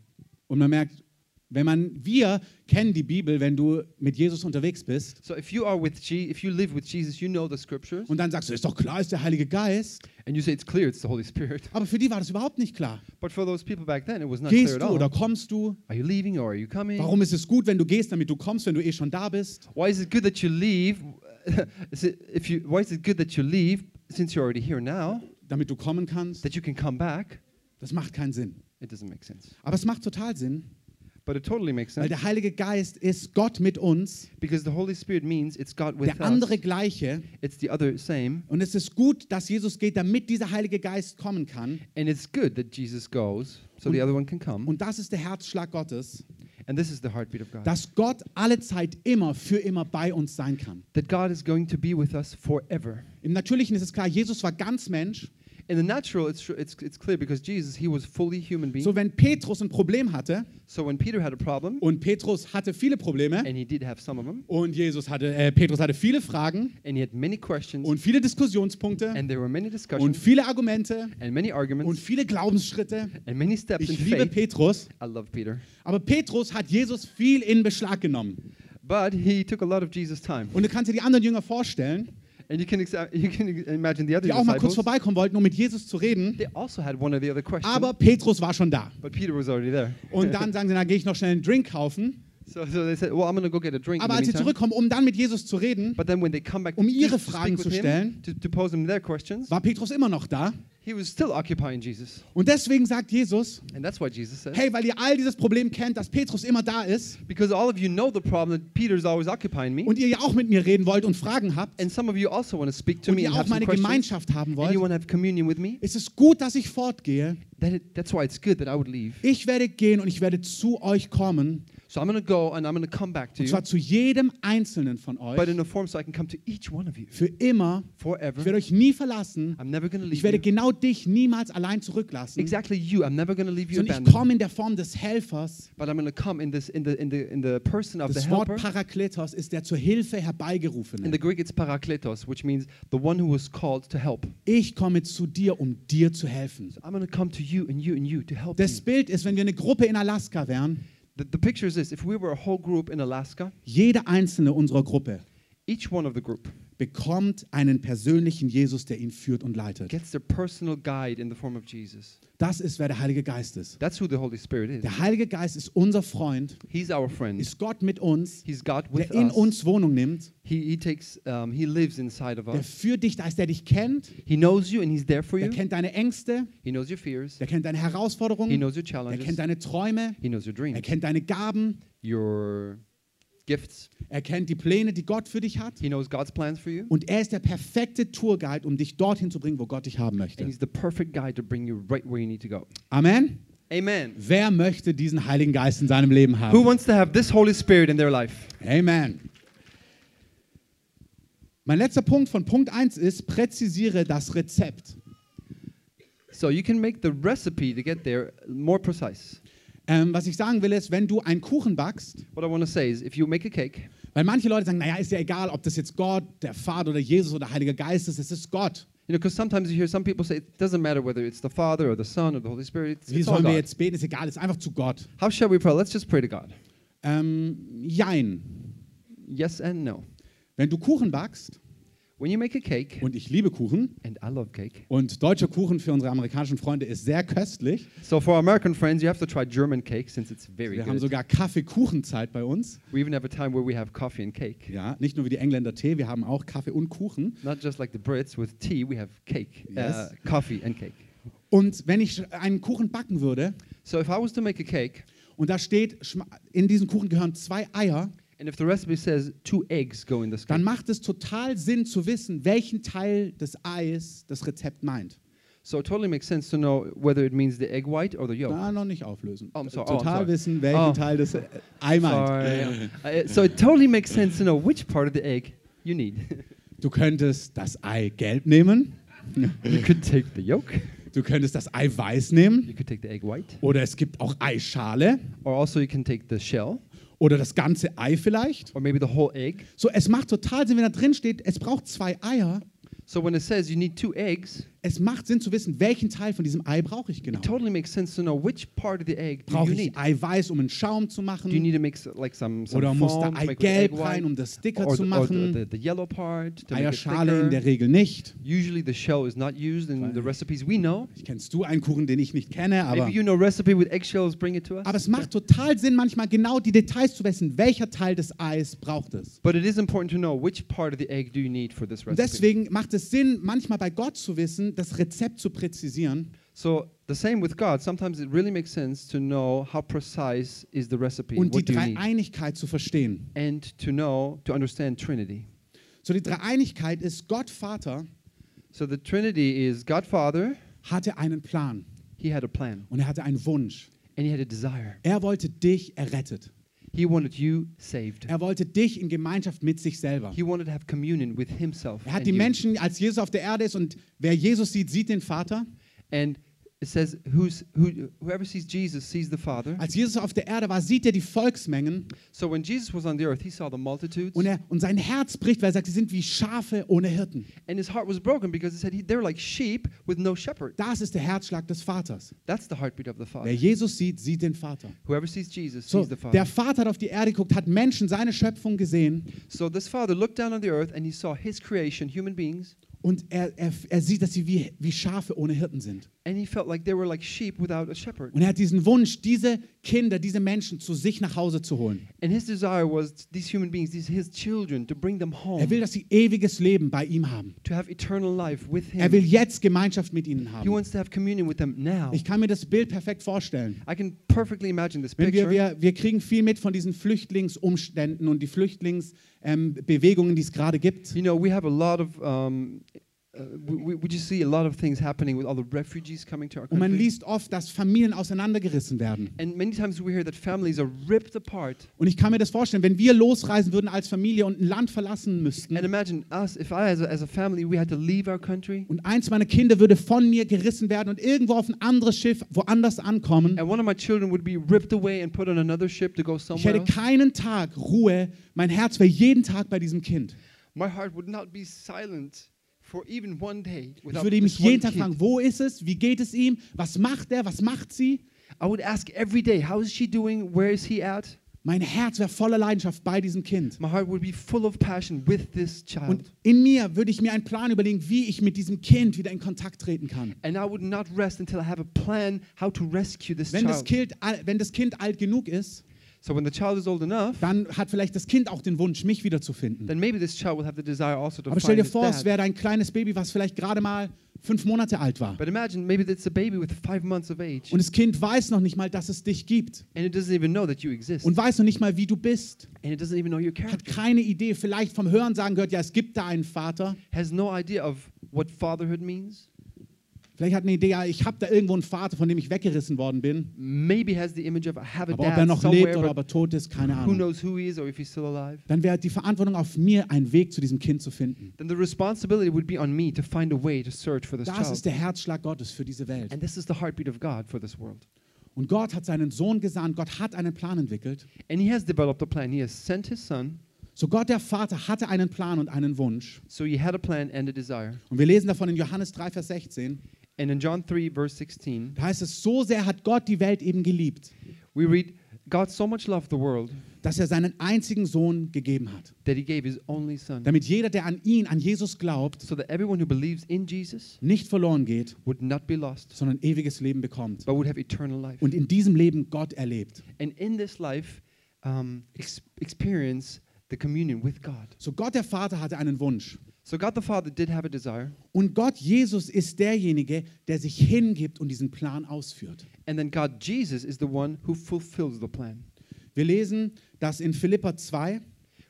[SPEAKER 1] Und man merkt, wenn man, wir kennen die Bibel, wenn du mit Jesus unterwegs bist.
[SPEAKER 2] So if you are with Je- if you live with Jesus, you know the scriptures,
[SPEAKER 1] Und dann sagst du, ist doch klar, ist der Heilige Geist.
[SPEAKER 2] and you say it's clear it's the Holy Spirit.
[SPEAKER 1] Aber für die war das überhaupt nicht klar.
[SPEAKER 2] But for those people back then, it was not clear
[SPEAKER 1] Gehst
[SPEAKER 2] at
[SPEAKER 1] du
[SPEAKER 2] all.
[SPEAKER 1] oder kommst du?
[SPEAKER 2] Are you leaving or are you coming?
[SPEAKER 1] Warum ist es gut, wenn du gehst, damit du kommst, wenn du eh schon da bist?
[SPEAKER 2] Why is it good that you leave? is it, if you, why is it good that you leave since you're already here now?
[SPEAKER 1] Damit du kommen kannst?
[SPEAKER 2] That you can come back?
[SPEAKER 1] Das macht keinen Sinn.
[SPEAKER 2] It doesn't make sense.
[SPEAKER 1] Aber es macht total Sinn,
[SPEAKER 2] But it totally makes
[SPEAKER 1] weil
[SPEAKER 2] sense
[SPEAKER 1] der Heilige Geist ist Gott mit uns,
[SPEAKER 2] because the Holy Spirit means it's God with
[SPEAKER 1] der andere
[SPEAKER 2] us.
[SPEAKER 1] gleiche.
[SPEAKER 2] It's the other same,
[SPEAKER 1] Und es ist gut, dass Jesus geht, damit dieser Heilige Geist kommen kann.
[SPEAKER 2] and it's good that Jesus goes so the other one can come.
[SPEAKER 1] Und das ist der Herzschlag Gottes,
[SPEAKER 2] And this is the heartbeat of God.
[SPEAKER 1] dass Gott alle Zeit immer für immer bei uns sein kann.
[SPEAKER 2] That God is going to be with us forever.
[SPEAKER 1] Im Natürlichen ist es klar, Jesus war ganz Mensch.
[SPEAKER 2] In the natural, it's, it's, it's clear because Jesus, he was fully human being.
[SPEAKER 1] So, wenn Petrus ein Problem hatte,
[SPEAKER 2] So when Peter had a problem,
[SPEAKER 1] und Petrus hatte viele Probleme,
[SPEAKER 2] and he did have some of them,
[SPEAKER 1] und Jesus hatte, äh, Petrus hatte viele Fragen
[SPEAKER 2] and he had many questions,
[SPEAKER 1] und viele Diskussionspunkte
[SPEAKER 2] and there were many
[SPEAKER 1] und
[SPEAKER 2] discussions,
[SPEAKER 1] viele Argumente
[SPEAKER 2] and many
[SPEAKER 1] und
[SPEAKER 2] arguments,
[SPEAKER 1] viele Glaubensschritte.
[SPEAKER 2] and many steps in
[SPEAKER 1] Ich liebe
[SPEAKER 2] faith.
[SPEAKER 1] Petrus,
[SPEAKER 2] I love Peter.
[SPEAKER 1] aber Petrus hat Jesus viel in Beschlag genommen.
[SPEAKER 2] But he took a lot of Jesus' time.
[SPEAKER 1] Und du kannst dir die anderen Jünger vorstellen,
[SPEAKER 2] And you can, exa- you can imagine the other
[SPEAKER 1] die auch mal kurz vorbeikommen wollten, um mit Jesus zu reden.
[SPEAKER 2] They also had one or the other question,
[SPEAKER 1] Aber Petrus war schon da.
[SPEAKER 2] but Peter was already there.
[SPEAKER 1] Und dann sagen sie, na gehe ich noch schnell einen Drink kaufen.
[SPEAKER 2] So, so they said, well, I'm go get a drink
[SPEAKER 1] Aber als sie zurückkommen, um dann mit Jesus zu reden,
[SPEAKER 2] But then when they come back
[SPEAKER 1] um
[SPEAKER 2] to,
[SPEAKER 1] ihre
[SPEAKER 2] to
[SPEAKER 1] Fragen
[SPEAKER 2] speak
[SPEAKER 1] zu
[SPEAKER 2] with
[SPEAKER 1] stellen,
[SPEAKER 2] him, to, to pose him their questions,
[SPEAKER 1] war Petrus immer noch da.
[SPEAKER 2] he was still occupying Jesus.
[SPEAKER 1] Und deswegen sagt Jesus,
[SPEAKER 2] And that's why Jesus said,
[SPEAKER 1] hey, weil ihr all dieses Problem kennt, dass Petrus immer da ist
[SPEAKER 2] because all of you know the problem that Peter's always occupying me,
[SPEAKER 1] und ihr ja auch mit mir reden wollt und Fragen habt
[SPEAKER 2] and some of you also want to speak to
[SPEAKER 1] und
[SPEAKER 2] me
[SPEAKER 1] ihr
[SPEAKER 2] and
[SPEAKER 1] auch
[SPEAKER 2] have
[SPEAKER 1] meine Gemeinschaft haben
[SPEAKER 2] and
[SPEAKER 1] wollt,
[SPEAKER 2] you want to have communion with me,
[SPEAKER 1] ist es gut, dass ich fortgehe.
[SPEAKER 2] that it, that's why it's good that I would leave.
[SPEAKER 1] Ich werde gehen und ich werde zu euch kommen,
[SPEAKER 2] So I'm going to go and I'm going to come back to
[SPEAKER 1] und
[SPEAKER 2] you,
[SPEAKER 1] zwar zu jedem Einzelnen von
[SPEAKER 2] but
[SPEAKER 1] euch,
[SPEAKER 2] in a form so I can come to each one of you
[SPEAKER 1] für immer. Ich
[SPEAKER 2] forever.
[SPEAKER 1] werde euch nie verlassen.
[SPEAKER 2] I'm never going to
[SPEAKER 1] Ich
[SPEAKER 2] leave
[SPEAKER 1] werde
[SPEAKER 2] you.
[SPEAKER 1] genau dich niemals allein zurücklassen,
[SPEAKER 2] Exactly you. I'm never going to leave you
[SPEAKER 1] sondern ich komme in der Form des Helfers.
[SPEAKER 2] But I'm going to come in this in the in the in the person of the
[SPEAKER 1] Das Wort
[SPEAKER 2] helper.
[SPEAKER 1] Parakletos ist der zur Hilfe
[SPEAKER 2] In
[SPEAKER 1] herbeigerufene.
[SPEAKER 2] the Greek, it's parakletos, which means the one who was called to help.
[SPEAKER 1] Ich komme zu dir, um dir zu helfen.
[SPEAKER 2] So I'm going to come to you and you and you to help
[SPEAKER 1] Das. Bild ist, wenn wir eine Gruppe in Alaska wären,
[SPEAKER 2] The, the picture is this: if we were a whole group in Alaska,
[SPEAKER 1] jede einzelne unserer Gruppe
[SPEAKER 2] each one of the group
[SPEAKER 1] bekommt einen persönlichen Jesus, der ihn führt und leitet.
[SPEAKER 2] gets their personal guide in the form of Jesus.
[SPEAKER 1] Das ist, wer der Heilige Geist ist.
[SPEAKER 2] That's who the Holy Spirit is.
[SPEAKER 1] Der Heilige Geist ist unser Freund,
[SPEAKER 2] He's our friend.
[SPEAKER 1] ist Gott mit uns,
[SPEAKER 2] He's God with
[SPEAKER 1] der in
[SPEAKER 2] us.
[SPEAKER 1] uns Wohnung nimmt,
[SPEAKER 2] He, he takes um, he lives inside of
[SPEAKER 1] der
[SPEAKER 2] us.
[SPEAKER 1] für dich da ist, der dich kennt,
[SPEAKER 2] He knows you and he's there for
[SPEAKER 1] der
[SPEAKER 2] you.
[SPEAKER 1] kennt deine Ängste,
[SPEAKER 2] He knows your fears.
[SPEAKER 1] der kennt deine
[SPEAKER 2] He
[SPEAKER 1] Herausforderungen,
[SPEAKER 2] knows your
[SPEAKER 1] er
[SPEAKER 2] challenges.
[SPEAKER 1] kennt deine Träume,
[SPEAKER 2] He knows your
[SPEAKER 1] er
[SPEAKER 2] dreams,
[SPEAKER 1] kennt deine Gaben,
[SPEAKER 2] your gifts.
[SPEAKER 1] Er kennt die Pläne, die Gott für dich hat.
[SPEAKER 2] He knows God's plans for you.
[SPEAKER 1] Und er ist der perfekte Tourguide, um dich dorthin zu bringen, wo Gott dich haben
[SPEAKER 2] And
[SPEAKER 1] möchte.
[SPEAKER 2] he's the perfect guide to bring you right where you need to go.
[SPEAKER 1] Amen.
[SPEAKER 2] Amen.
[SPEAKER 1] Wer möchte diesen Heiligen Geist in seinem Leben
[SPEAKER 2] Who
[SPEAKER 1] haben?
[SPEAKER 2] wants to have this Holy Spirit in their life?
[SPEAKER 1] Amen. Mein letzter Punkt von Punkt 1 ist, präzisiere das Rezept.
[SPEAKER 2] So you can make the recipe to get there more precise.
[SPEAKER 1] Ähm, was ich sagen will ist, wenn du einen Kuchen backst,
[SPEAKER 2] What I want to say is if you make a cake,
[SPEAKER 1] weil manche Leute sagen, naja, ist ja egal, ob das jetzt Gott, der Vater oder Jesus oder Heiliger Geist ist, es ist Gott.
[SPEAKER 2] you know, because sometimes you hear some people say it doesn't matter whether it's the Father or the Son or the Holy Spirit. It's,
[SPEAKER 1] Wie
[SPEAKER 2] it's all
[SPEAKER 1] sollen wir
[SPEAKER 2] God.
[SPEAKER 1] jetzt beten? Ist egal, ist einfach zu Gott.
[SPEAKER 2] How shall we pray? Let's just pray to God.
[SPEAKER 1] Ähm, jein.
[SPEAKER 2] Yes and no.
[SPEAKER 1] Wenn du Kuchen backst,
[SPEAKER 2] cake,
[SPEAKER 1] und ich liebe Kuchen,
[SPEAKER 2] and I love cake.
[SPEAKER 1] und deutscher Kuchen für unsere amerikanischen Freunde ist sehr köstlich.
[SPEAKER 2] So for American friends, you have to try German cake since it's very
[SPEAKER 1] Wir haben
[SPEAKER 2] good.
[SPEAKER 1] sogar Kaffee-Kuchenzeit bei uns.
[SPEAKER 2] We even have a time where we have coffee and cake.
[SPEAKER 1] Ja, nicht nur wie die Engländer Tee, wir haben auch Kaffee und Kuchen.
[SPEAKER 2] Not just like the Brits with tea, we have cake,
[SPEAKER 1] Yes.
[SPEAKER 2] uh, coffee and cake.
[SPEAKER 1] Und wenn ich einen Kuchen backen würde
[SPEAKER 2] So if I was to make a cake,
[SPEAKER 1] und da steht, in diesen Kuchen gehören zwei Eier,
[SPEAKER 2] and if the recipe says two eggs go in this
[SPEAKER 1] dann macht es total Sinn zu wissen, welchen Teil des Eis das Rezept meint.
[SPEAKER 2] so it totally makes sense to know whether it means the egg white or the yolk.
[SPEAKER 1] Da noch nicht auflösen.
[SPEAKER 2] Oh, I'm sorry. Oh,
[SPEAKER 1] Total
[SPEAKER 2] sorry.
[SPEAKER 1] wissen, welchen
[SPEAKER 2] Oh.
[SPEAKER 1] Teil des Ei meint.
[SPEAKER 2] Uh, so it totally makes sense to know which part of the egg you need.
[SPEAKER 1] Du könntest das Ei gelb nehmen,
[SPEAKER 2] you could take the yolk,
[SPEAKER 1] du könntest das Ei weiß nehmen
[SPEAKER 2] you could take the egg white,
[SPEAKER 1] oder es gibt auch Eischale
[SPEAKER 2] or also you can take the shell,
[SPEAKER 1] oder das ganze Ei vielleicht.
[SPEAKER 2] or maybe the whole egg.
[SPEAKER 1] So, es macht total Sinn, wenn da drin steht, es braucht zwei Eier,
[SPEAKER 2] So when it says you need two eggs,
[SPEAKER 1] Es macht Sinn zu wissen, welchen Teil von diesem Ei brauche ich genau.
[SPEAKER 2] It totally makes sense to know which part of the egg do
[SPEAKER 1] Brauche
[SPEAKER 2] you
[SPEAKER 1] ich
[SPEAKER 2] need.
[SPEAKER 1] Eiweiß, um einen Schaum zu
[SPEAKER 2] Do you
[SPEAKER 1] machen?
[SPEAKER 2] need to mix like some, some
[SPEAKER 1] Oder muss da Eigelb rein, um das dicker
[SPEAKER 2] or
[SPEAKER 1] zu
[SPEAKER 2] or the,
[SPEAKER 1] machen?
[SPEAKER 2] the, the yellow part to
[SPEAKER 1] Eierschale in der. Regel nicht.
[SPEAKER 2] Usually the shell is not used in the recipes we know.
[SPEAKER 1] Kennst du einen Kuchen, den ich nicht kenne? Aber,
[SPEAKER 2] Maybe you know recipe with eggshells, bring it to us.
[SPEAKER 1] aber es macht total Sinn, manchmal genau die Details zu wissen, welcher Teil des Eis braucht es.
[SPEAKER 2] But it is important to know which part of the egg do you need for this recipe.
[SPEAKER 1] deswegen macht es Sinn, manchmal bei Gott zu wissen, das Rezept zu präzisieren.
[SPEAKER 2] So the same with God. Sometimes it really makes sense to know how precise is the recipe.
[SPEAKER 1] und die? Dreieinigkeit zu verstehen.
[SPEAKER 2] And to know, to understand Trinity.
[SPEAKER 1] So die Dreieinigkeit ist Gott Vater
[SPEAKER 2] So the Trinity is God Father,
[SPEAKER 1] hatte einen Plan
[SPEAKER 2] He had a plan
[SPEAKER 1] und er hatte einen Wunsch.
[SPEAKER 2] and He had a desire.
[SPEAKER 1] Er wollte dich errettet.
[SPEAKER 2] He wanted you saved.
[SPEAKER 1] Er wollte dich in Gemeinschaft mit sich selber.
[SPEAKER 2] He wanted to have communion with Himself.
[SPEAKER 1] Er hat die. Menschen, als Jesus auf der Erde ist und wer Jesus sieht, sieht den Vater.
[SPEAKER 2] And it says, Who's, who, whoever sees Jesus sees the Father.
[SPEAKER 1] Als Jesus auf der Erde war, sieht er die Volksmengen
[SPEAKER 2] So when Jesus was on the earth, He saw the multitudes.
[SPEAKER 1] und, er, und sein Herz bricht, weil er sagt, sie sind wie Schafe ohne Hirten.
[SPEAKER 2] And His heart was broken because He said he, they're like sheep with no shepherd.
[SPEAKER 1] Das ist der Herzschlag des Vaters.
[SPEAKER 2] That's the heartbeat of the
[SPEAKER 1] Wer
[SPEAKER 2] Father.
[SPEAKER 1] Jesus sieht, sieht den Vater.
[SPEAKER 2] Whoever sees Jesus
[SPEAKER 1] So,
[SPEAKER 2] sees the Father.
[SPEAKER 1] der Vater hat auf die Erde geguckt, hat Menschen, seine Schöpfung gesehen
[SPEAKER 2] So this father looked down on the earth and he saw his creation, human beings,
[SPEAKER 1] und er, er, er sieht, dass sie wie, wie Schafe ohne Hirten sind.
[SPEAKER 2] And he felt like they were like sheep without a shepherd.
[SPEAKER 1] Und er hat diesen Wunsch, diese Kinder, diese Menschen zu sich nach Hause zu holen.
[SPEAKER 2] And his desire was these human beings, these his children, to bring them home,
[SPEAKER 1] Er will, dass sie ewiges Leben bei ihm haben.
[SPEAKER 2] to have eternal life with
[SPEAKER 1] Er will
[SPEAKER 2] him.
[SPEAKER 1] jetzt Gemeinschaft mit ihnen
[SPEAKER 2] He
[SPEAKER 1] haben.
[SPEAKER 2] wants to have communion with them now.
[SPEAKER 1] Ich kann mir das Bild perfekt vorstellen.
[SPEAKER 2] I can perfectly imagine this
[SPEAKER 1] Wenn wir,
[SPEAKER 2] picture.
[SPEAKER 1] wir, wir kriegen viel mit von diesen Flüchtlingsumständen und die Flüchtlingsbewegungen, die es gerade gibt.
[SPEAKER 2] You know, we have a lot of, um, uh,
[SPEAKER 1] Und man liest oft, dass Familien auseinandergerissen werden. Und ich kann mir das vorstellen, wenn wir losreisen würden als Familie und ein Land verlassen müssten
[SPEAKER 2] And imagine us, if I, as a, as a family, we had to leave our country,
[SPEAKER 1] und eins meiner Kinder würde von mir gerissen werden und irgendwo auf ein anderes Schiff woanders ankommen.
[SPEAKER 2] and one of my children would be ripped away and put on another ship to go
[SPEAKER 1] Ich hätte keinen Tag Ruhe. Mein Herz wäre jeden Tag bei diesem Kind.
[SPEAKER 2] My heart would not be silent
[SPEAKER 1] Ich würde mich jeden Tag fragen, wo ist es? Wie geht es ihm? Was macht er? Was macht sie?
[SPEAKER 2] I would ask every day, how is she doing? Where is he at?
[SPEAKER 1] Mein Herz wäre voller Leidenschaft bei diesem Kind.
[SPEAKER 2] My heart would be full of passion with this child.
[SPEAKER 1] Und in mir würde ich mir einen Plan überlegen, wie ich mit diesem Kind wieder in Kontakt treten kann.
[SPEAKER 2] and I would not rest until I have a plan how to rescue this
[SPEAKER 1] Wenn das,
[SPEAKER 2] child.
[SPEAKER 1] kind, al- wenn das Kind alt genug ist,
[SPEAKER 2] So when the child is old enough,
[SPEAKER 1] dann hat vielleicht das Kind auch den Wunsch, mich wiederzufinden.
[SPEAKER 2] then maybe this child will have the desire also to
[SPEAKER 1] Aber stell
[SPEAKER 2] find
[SPEAKER 1] dir vor, es wäre ein kleines Baby, was vielleicht gerade mal fünf Monate alt war.
[SPEAKER 2] But imagine maybe it's a baby with five months of age,
[SPEAKER 1] Und das Kind weiß noch nicht mal, dass es dich gibt.
[SPEAKER 2] and it doesn't even know that you exist,
[SPEAKER 1] Und weiß noch nicht mal, wie du bist.
[SPEAKER 2] and it doesn't even know your
[SPEAKER 1] Hat
[SPEAKER 2] character.
[SPEAKER 1] keine Idee, vielleicht vom Hörensagen gehört, ja, es gibt da einen Vater.
[SPEAKER 2] Has no idea of what fatherhood means.
[SPEAKER 1] Vielleicht hat eine Idee, ja, ich habe da irgendwo einen Vater, von dem ich weggerissen worden bin.
[SPEAKER 2] Maybe has the image of I have a
[SPEAKER 1] Aber ob er
[SPEAKER 2] dad
[SPEAKER 1] noch lebt oder ob er tot ist, keine
[SPEAKER 2] who
[SPEAKER 1] Ahnung.
[SPEAKER 2] knows who he is or if he's still alive.
[SPEAKER 1] Dann wäre die Verantwortung auf mir, einen Weg zu diesem Kind zu finden.
[SPEAKER 2] Then the responsibility would be on me to find a way to search for this
[SPEAKER 1] Das
[SPEAKER 2] child.
[SPEAKER 1] ist der Herzschlag Gottes für diese Welt.
[SPEAKER 2] And this is the heartbeat of God for this world.
[SPEAKER 1] Und Gott hat seinen Sohn gesandt, Gott hat einen Plan entwickelt.
[SPEAKER 2] And he has developed a plan. He has sent his son,
[SPEAKER 1] So Gott der Vater hatte einen Plan und einen Wunsch.
[SPEAKER 2] so he had a plan and a desire.
[SPEAKER 1] Und wir lesen davon in Johannes 3, Vers 16.
[SPEAKER 2] And in John 3, verse 16,
[SPEAKER 1] Da heißt es, so sehr hat Gott die Welt eben geliebt,
[SPEAKER 2] we read, God so much loved the world
[SPEAKER 1] dass er seinen einzigen Sohn gegeben hat.
[SPEAKER 2] that he gave his only son,
[SPEAKER 1] Damit jeder, der an ihn, an Jesus glaubt,
[SPEAKER 2] so that everyone who believes in Jesus
[SPEAKER 1] nicht verloren geht,
[SPEAKER 2] would not be lost,
[SPEAKER 1] sondern ewiges Leben bekommt.
[SPEAKER 2] but would have eternal life.
[SPEAKER 1] Und in diesem Leben Gott erlebt.
[SPEAKER 2] And in this life, um, ex- experience the communion with God.
[SPEAKER 1] So Gott der Vater hatte einen Wunsch.
[SPEAKER 2] So God the Father did have a desire,
[SPEAKER 1] Und Gott Jesus ist derjenige, der sich hingibt und diesen Plan ausführt.
[SPEAKER 2] and then God Jesus is the one who fulfills the plan.
[SPEAKER 1] Wir lesen das in Philippa 2,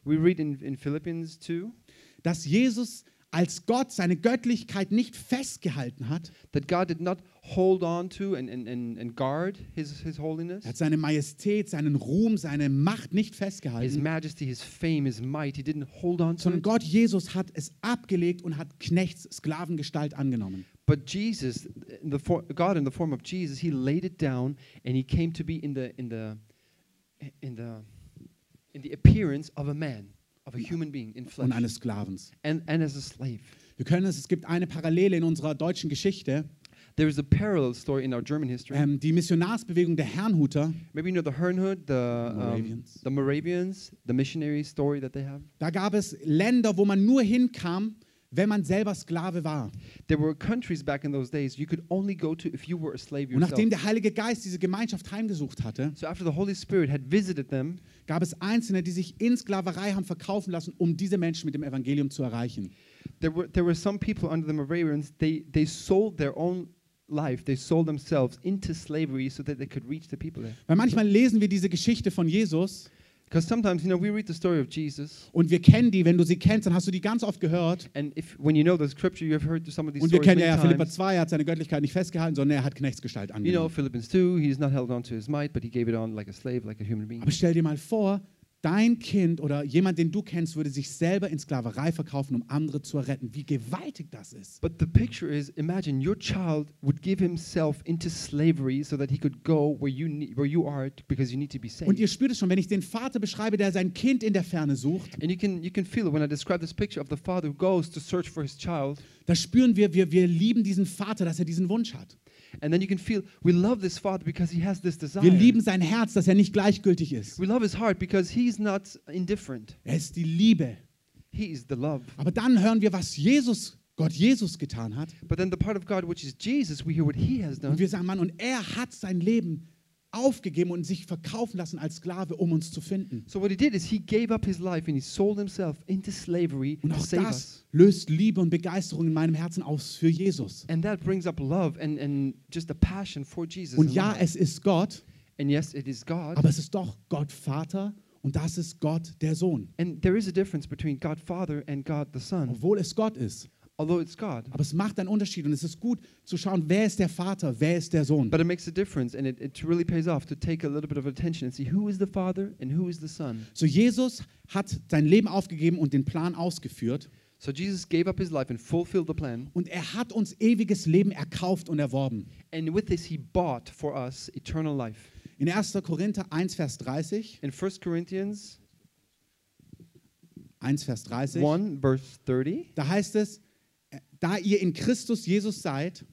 [SPEAKER 2] We read in, in Philippians 2
[SPEAKER 1] dass Jesus als Gott seine Göttlichkeit nicht festgehalten hat.
[SPEAKER 2] that God did not hold on to and, and, and, guard his, his holiness,
[SPEAKER 1] Er hat seine Majestät, seinen Ruhm, seine Macht nicht
[SPEAKER 2] his
[SPEAKER 1] festgehalten,
[SPEAKER 2] majesty, his fame, his might. He didn't hold on to
[SPEAKER 1] sondern
[SPEAKER 2] it.
[SPEAKER 1] Gott Jesus hat es abgelegt und hat Knechts Sklavengestalt angenommen.
[SPEAKER 2] But Jesus, in the for, God in the form of Jesus, he laid it down and he came to be in the, in the, in the, in the appearance of a man, of a human being in
[SPEAKER 1] und
[SPEAKER 2] flesh
[SPEAKER 1] eines Sklavens.
[SPEAKER 2] and, and as a slave.
[SPEAKER 1] Wir können es, es gibt eine Parallele in unserer deutschen Geschichte.
[SPEAKER 2] There is a parallel story in our German history.
[SPEAKER 1] Ähm, die Missionarsbewegung der Herrnhuter,
[SPEAKER 2] Maybe you know the Herrnhut, the um,
[SPEAKER 1] Moravians.
[SPEAKER 2] the Moravians, the missionary story that they have.
[SPEAKER 1] da gab es Länder, wo man nur hinkam, wenn man selber Sklave war.
[SPEAKER 2] There were countries back in those days you could only go to if you were a slave
[SPEAKER 1] Und
[SPEAKER 2] yourself.
[SPEAKER 1] nachdem der Heilige Geist diese Gemeinschaft heimgesucht hatte,
[SPEAKER 2] So after the Holy Spirit had visited them,
[SPEAKER 1] gab es Einzelne, die sich in Sklaverei haben verkaufen lassen, um diese Menschen mit dem Evangelium zu erreichen.
[SPEAKER 2] there were there were some people under the Moravians. They they sold their own life. They sold themselves into slavery so that they could reach the people there.
[SPEAKER 1] Weil manchmal lesen wir diese Geschichte von Jesus
[SPEAKER 2] Because sometimes you know we read the story of Jesus,
[SPEAKER 1] und wir kennen die, wenn du sie kennst, dann hast du die ganz oft gehört.
[SPEAKER 2] and if when you know the scripture, you have heard some of these
[SPEAKER 1] Und wir
[SPEAKER 2] stories
[SPEAKER 1] kennen ja,
[SPEAKER 2] many
[SPEAKER 1] Philippa
[SPEAKER 2] times.
[SPEAKER 1] 2, er hat seine Göttlichkeit nicht festgehalten, sondern er hat Knechtsgestalt
[SPEAKER 2] You know
[SPEAKER 1] angenommen.
[SPEAKER 2] Philippians two. He's not held on to his might, but he gave it on like a slave, like a human being.
[SPEAKER 1] Aber stell dir mal vor, dein Kind oder jemand, den du kennst, würde sich selber in Sklaverei verkaufen, um andere zu retten. Wie gewaltig das ist.
[SPEAKER 2] But the picture is imagine your child would give himself into slavery so that he could go where you need, where you are because you need to be saved.
[SPEAKER 1] Und ihr spürt es schon, wenn ich den Vater beschreibe, der sein Kind in der Ferne sucht,
[SPEAKER 2] and you can you can feel it when I describe this picture of the father who goes to search for his child,
[SPEAKER 1] da spüren wir, wir, wir lieben diesen Vater, dass er diesen Wunsch hat.
[SPEAKER 2] And then you can feel we love this father because he has this desire.
[SPEAKER 1] Wir lieben sein Herz, dass er nicht gleichgültig ist.
[SPEAKER 2] we love his heart because he's not indifferent.
[SPEAKER 1] Er ist die Liebe.
[SPEAKER 2] He is the love.
[SPEAKER 1] Aber dann hören wir, was Jesus, Gott Jesus getan hat.
[SPEAKER 2] But then the part of God which is Jesus, we hear what he has done.
[SPEAKER 1] Und wir sagen, Mann, und er hat sein Leben aufgegeben und sich verkaufen lassen als Sklave, um uns zu finden.
[SPEAKER 2] So what he did is he gave up his life and he sold himself into slavery
[SPEAKER 1] Und
[SPEAKER 2] to
[SPEAKER 1] auch
[SPEAKER 2] save
[SPEAKER 1] das
[SPEAKER 2] us.
[SPEAKER 1] löst Liebe und Begeisterung in meinem Herzen aus für Jesus.
[SPEAKER 2] And that brings up love and, and just a passion for Jesus.
[SPEAKER 1] Und ja, es ist Gott,
[SPEAKER 2] and yes, it is God.
[SPEAKER 1] aber es ist doch Gott Vater und das ist Gott der Sohn.
[SPEAKER 2] And there is a difference between God Father and God the Son,
[SPEAKER 1] Obwohl es Gott ist.
[SPEAKER 2] Although it's God.
[SPEAKER 1] Aber es macht einen Unterschied und es ist gut zu schauen, wer ist der Vater, wer ist der Sohn.
[SPEAKER 2] But it makes a difference, and it, it really pays off to take a little bit of attention and see who is the Father and who is the Son.
[SPEAKER 1] So Jesus hat sein Leben aufgegeben und den Plan ausgeführt
[SPEAKER 2] So Jesus gave up his life and fulfilled the plan,
[SPEAKER 1] und er hat uns ewiges Leben erkauft und erworben.
[SPEAKER 2] and with this he bought for us eternal life.
[SPEAKER 1] In 1. Korinther 1, Vers 30,
[SPEAKER 2] In 1 Corinthians
[SPEAKER 1] 1, Vers 30,
[SPEAKER 2] 1, verse 30,
[SPEAKER 1] da heißt es, da ihr in Christus Jesus seid,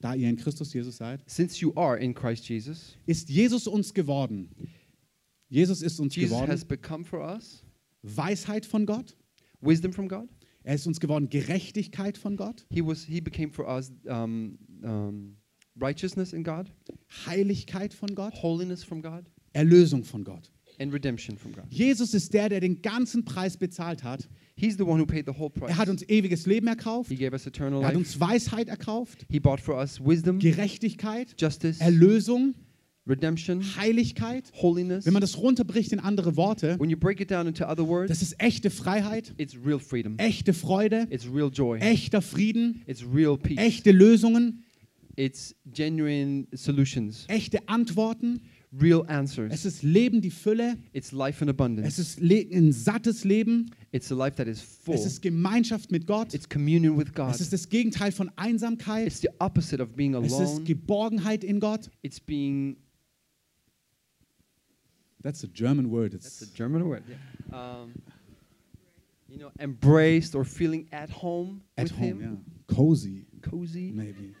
[SPEAKER 1] da ihr in Christus Jesus seid,
[SPEAKER 2] since you are in Christ Jesus,
[SPEAKER 1] ist Jesus uns geworden. Jesus ist uns
[SPEAKER 2] Jesus
[SPEAKER 1] geworden.
[SPEAKER 2] has become for us
[SPEAKER 1] Weisheit von Gott.
[SPEAKER 2] wisdom from God.
[SPEAKER 1] Er ist uns geworden Gerechtigkeit von Gott,
[SPEAKER 2] He was he became for us um, um, righteousness in God,
[SPEAKER 1] Heiligkeit von Gott,
[SPEAKER 2] holiness from God,
[SPEAKER 1] Erlösung von Gott.
[SPEAKER 2] And redemption from God.
[SPEAKER 1] Jesus ist der, der den ganzen Preis bezahlt hat.
[SPEAKER 2] He's the one who paid the whole price.
[SPEAKER 1] Er hat uns ewiges Leben erkauft.
[SPEAKER 2] He gave us eternal
[SPEAKER 1] Er hat
[SPEAKER 2] life.
[SPEAKER 1] uns Weisheit erkauft,
[SPEAKER 2] He bought for us wisdom,
[SPEAKER 1] Gerechtigkeit,
[SPEAKER 2] justice,
[SPEAKER 1] Erlösung,
[SPEAKER 2] redemption,
[SPEAKER 1] Heiligkeit.
[SPEAKER 2] holiness.
[SPEAKER 1] Wenn man das runterbricht in andere Worte,
[SPEAKER 2] When you break it down into other words,
[SPEAKER 1] das ist echte Freiheit,
[SPEAKER 2] it's real freedom.
[SPEAKER 1] echte Freude,
[SPEAKER 2] It's real joy.
[SPEAKER 1] echter Frieden,
[SPEAKER 2] It's real peace.
[SPEAKER 1] echte Lösungen,
[SPEAKER 2] It's genuine solutions,
[SPEAKER 1] echte Antworten.
[SPEAKER 2] Real
[SPEAKER 1] Es
[SPEAKER 2] answers.
[SPEAKER 1] ist Leben, die Fülle.
[SPEAKER 2] It's life in abundance.
[SPEAKER 1] Es ist Le ein sattes Leben.
[SPEAKER 2] It's a life that is full.
[SPEAKER 1] Es ist Gemeinschaft mit Gott.
[SPEAKER 2] It's communion with God.
[SPEAKER 1] Es ist das Gegenteil von Einsamkeit.
[SPEAKER 2] It's the opposite of being
[SPEAKER 1] Es ist
[SPEAKER 2] alone.
[SPEAKER 1] Geborgenheit in Gott.
[SPEAKER 2] It's being
[SPEAKER 1] That's a German word.
[SPEAKER 2] that's a German word. Yeah. Um, you know, embraced or feeling at home
[SPEAKER 1] at
[SPEAKER 2] with
[SPEAKER 1] home,
[SPEAKER 2] Him,
[SPEAKER 1] yeah. Cozy,
[SPEAKER 2] cozy.
[SPEAKER 1] maybe.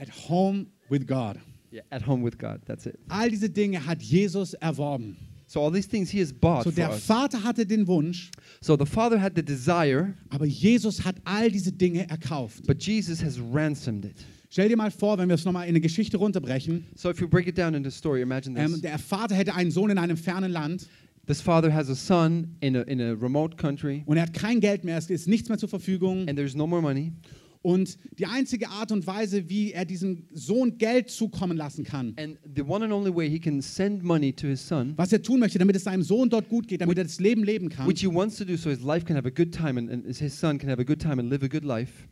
[SPEAKER 1] At home with God.
[SPEAKER 2] Yeah, at home with God. That's it.
[SPEAKER 1] All diese Dinge hat Jesus erworben.
[SPEAKER 2] So all these things He has bought
[SPEAKER 1] So
[SPEAKER 2] for
[SPEAKER 1] der
[SPEAKER 2] us.
[SPEAKER 1] Vater hatte den Wunsch,
[SPEAKER 2] So the Father had the desire,
[SPEAKER 1] aber Jesus hat all diese Dinge erkauft.
[SPEAKER 2] but Jesus has ransomed it.
[SPEAKER 1] Stell dir mal vor, wenn wir es nochmal in eine Geschichte runterbrechen.
[SPEAKER 2] So if you break it down into story, imagine this:
[SPEAKER 1] Ähm, der Vater hätte einen Sohn in einem fernen Land
[SPEAKER 2] this father has a son in a in a remote country,
[SPEAKER 1] und er hat kein Geld mehr, es ist nichts mehr zur Verfügung.
[SPEAKER 2] and there's no more money.
[SPEAKER 1] Und die einzige Art und Weise, wie er diesem Sohn Geld zukommen lassen kann,
[SPEAKER 2] And the one and only way he can send money to his son,
[SPEAKER 1] was er tun möchte, damit es seinem Sohn dort gut geht, damit er das Leben leben kann,
[SPEAKER 2] which he wants to do so his life can have a good time and, and his son can have a good time and live a good life,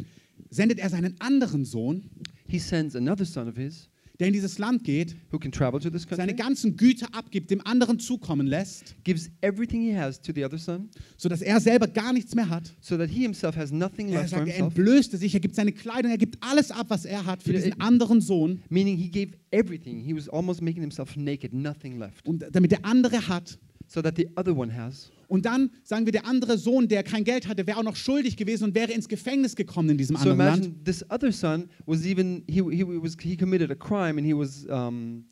[SPEAKER 1] sendet er seinen anderen Sohn,
[SPEAKER 2] he sends another son of his
[SPEAKER 1] der in dieses Land geht,
[SPEAKER 2] who can travel to this
[SPEAKER 1] seine
[SPEAKER 2] country,
[SPEAKER 1] ganzen Güter abgibt, dem anderen zukommen lässt,
[SPEAKER 2] gives everything he has to the other son,
[SPEAKER 1] sodass er selber gar nichts mehr hat.
[SPEAKER 2] so that he himself has nothing
[SPEAKER 1] Er
[SPEAKER 2] left for
[SPEAKER 1] sagt, er entblößte sich, er gibt seine Kleidung, er gibt alles ab, was er hat für diesen anderen Sohn.
[SPEAKER 2] Meaning he gave everything. He was almost making himself naked, nothing left.
[SPEAKER 1] Und damit der andere hat,
[SPEAKER 2] so that the other one has.
[SPEAKER 1] Und dann sagen wir, der andere Sohn, der kein Geld hatte, wäre auch noch schuldig gewesen und wäre ins Gefängnis gekommen in diesem
[SPEAKER 2] So
[SPEAKER 1] anderen Land.
[SPEAKER 2] imagine this other son was even he he was he committed a crime and he was um,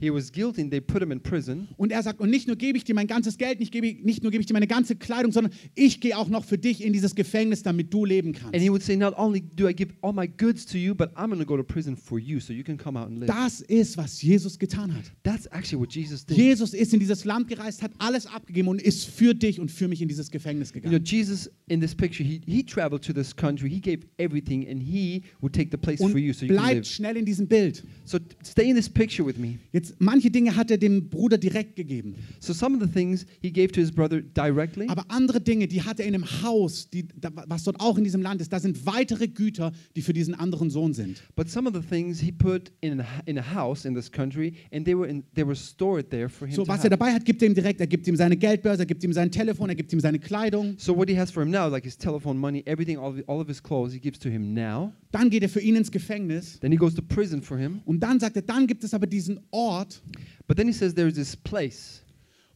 [SPEAKER 2] he was guilty and they put him in prison.
[SPEAKER 1] Und er sagt, und nicht nur gebe ich dir mein ganzes Geld, nicht, gebe, nicht nur gebe ich dir meine ganze Kleidung, sondern ich gehe auch noch für dich in dieses Gefängnis, damit du leben
[SPEAKER 2] And
[SPEAKER 1] kannst.
[SPEAKER 2] he would say, not only do I give all my goods to you, but I'm going to go to prison for you, so you can come out and live.
[SPEAKER 1] Das ist, was Jesus getan hat.
[SPEAKER 2] That's actually what Jesus did.
[SPEAKER 1] Jesus ist in dieses Land gereist, hat alles abgegeben und ist für dich und für mich in dieses Gefängnis
[SPEAKER 2] You know,
[SPEAKER 1] gegangen.
[SPEAKER 2] Jesus in this picture, he, he traveled to this country, he gave everything, and he would take the place
[SPEAKER 1] Und
[SPEAKER 2] for you so you can
[SPEAKER 1] bleibt
[SPEAKER 2] live.
[SPEAKER 1] schnell in diesem Bild.
[SPEAKER 2] So stay in this picture with me.
[SPEAKER 1] Jetzt, manche Dinge hat er dem Bruder direkt gegeben.
[SPEAKER 2] So some of the things he gave to his brother directly,
[SPEAKER 1] Aber andere Dinge, die hat er in einem Haus, die, was dort auch in diesem Land ist, da sind weitere Güter, die für diesen anderen Sohn sind.
[SPEAKER 2] but some of the things he put in a, in a house in this country, and they were in, they were stored there for him
[SPEAKER 1] So, was er dabei hat, gibt er ihm direkt. Er gibt ihm seine Geldbörse, er gibt ihm sein Telefon, er gibt ihm seine Kleidung.
[SPEAKER 2] So what he has for him now, like his telephone, money, everything, all of, all of his clothes, he gives to him now.
[SPEAKER 1] Dann geht er für ihn ins Gefängnis.
[SPEAKER 2] Then he goes to prison for him.
[SPEAKER 1] Und dann sagt er, dann gibt es aber diesen Ort,
[SPEAKER 2] But then he says there's this place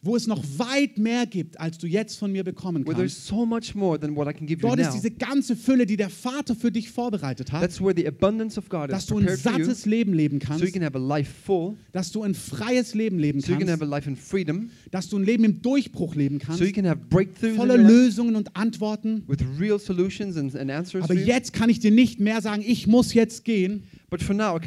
[SPEAKER 1] wo es noch weit mehr gibt, als du jetzt von mir bekommen kannst.
[SPEAKER 2] so much more than what I can give you
[SPEAKER 1] Dort ist diese ganze Fülle, die der Vater für dich vorbereitet hat,
[SPEAKER 2] That's where the abundance of God is
[SPEAKER 1] dass du ein sattes Leben leben
[SPEAKER 2] so you
[SPEAKER 1] kannst,
[SPEAKER 2] can have a life full,
[SPEAKER 1] dass du ein freies Leben leben
[SPEAKER 2] so you can have
[SPEAKER 1] kannst,
[SPEAKER 2] freedom,
[SPEAKER 1] dass du ein Leben im Durchbruch leben kannst,
[SPEAKER 2] so
[SPEAKER 1] voller Lösungen und Antworten.
[SPEAKER 2] with real solutions and, and answers
[SPEAKER 1] Aber jetzt kann ich dir nicht mehr sagen, ich muss jetzt gehen.
[SPEAKER 2] Now.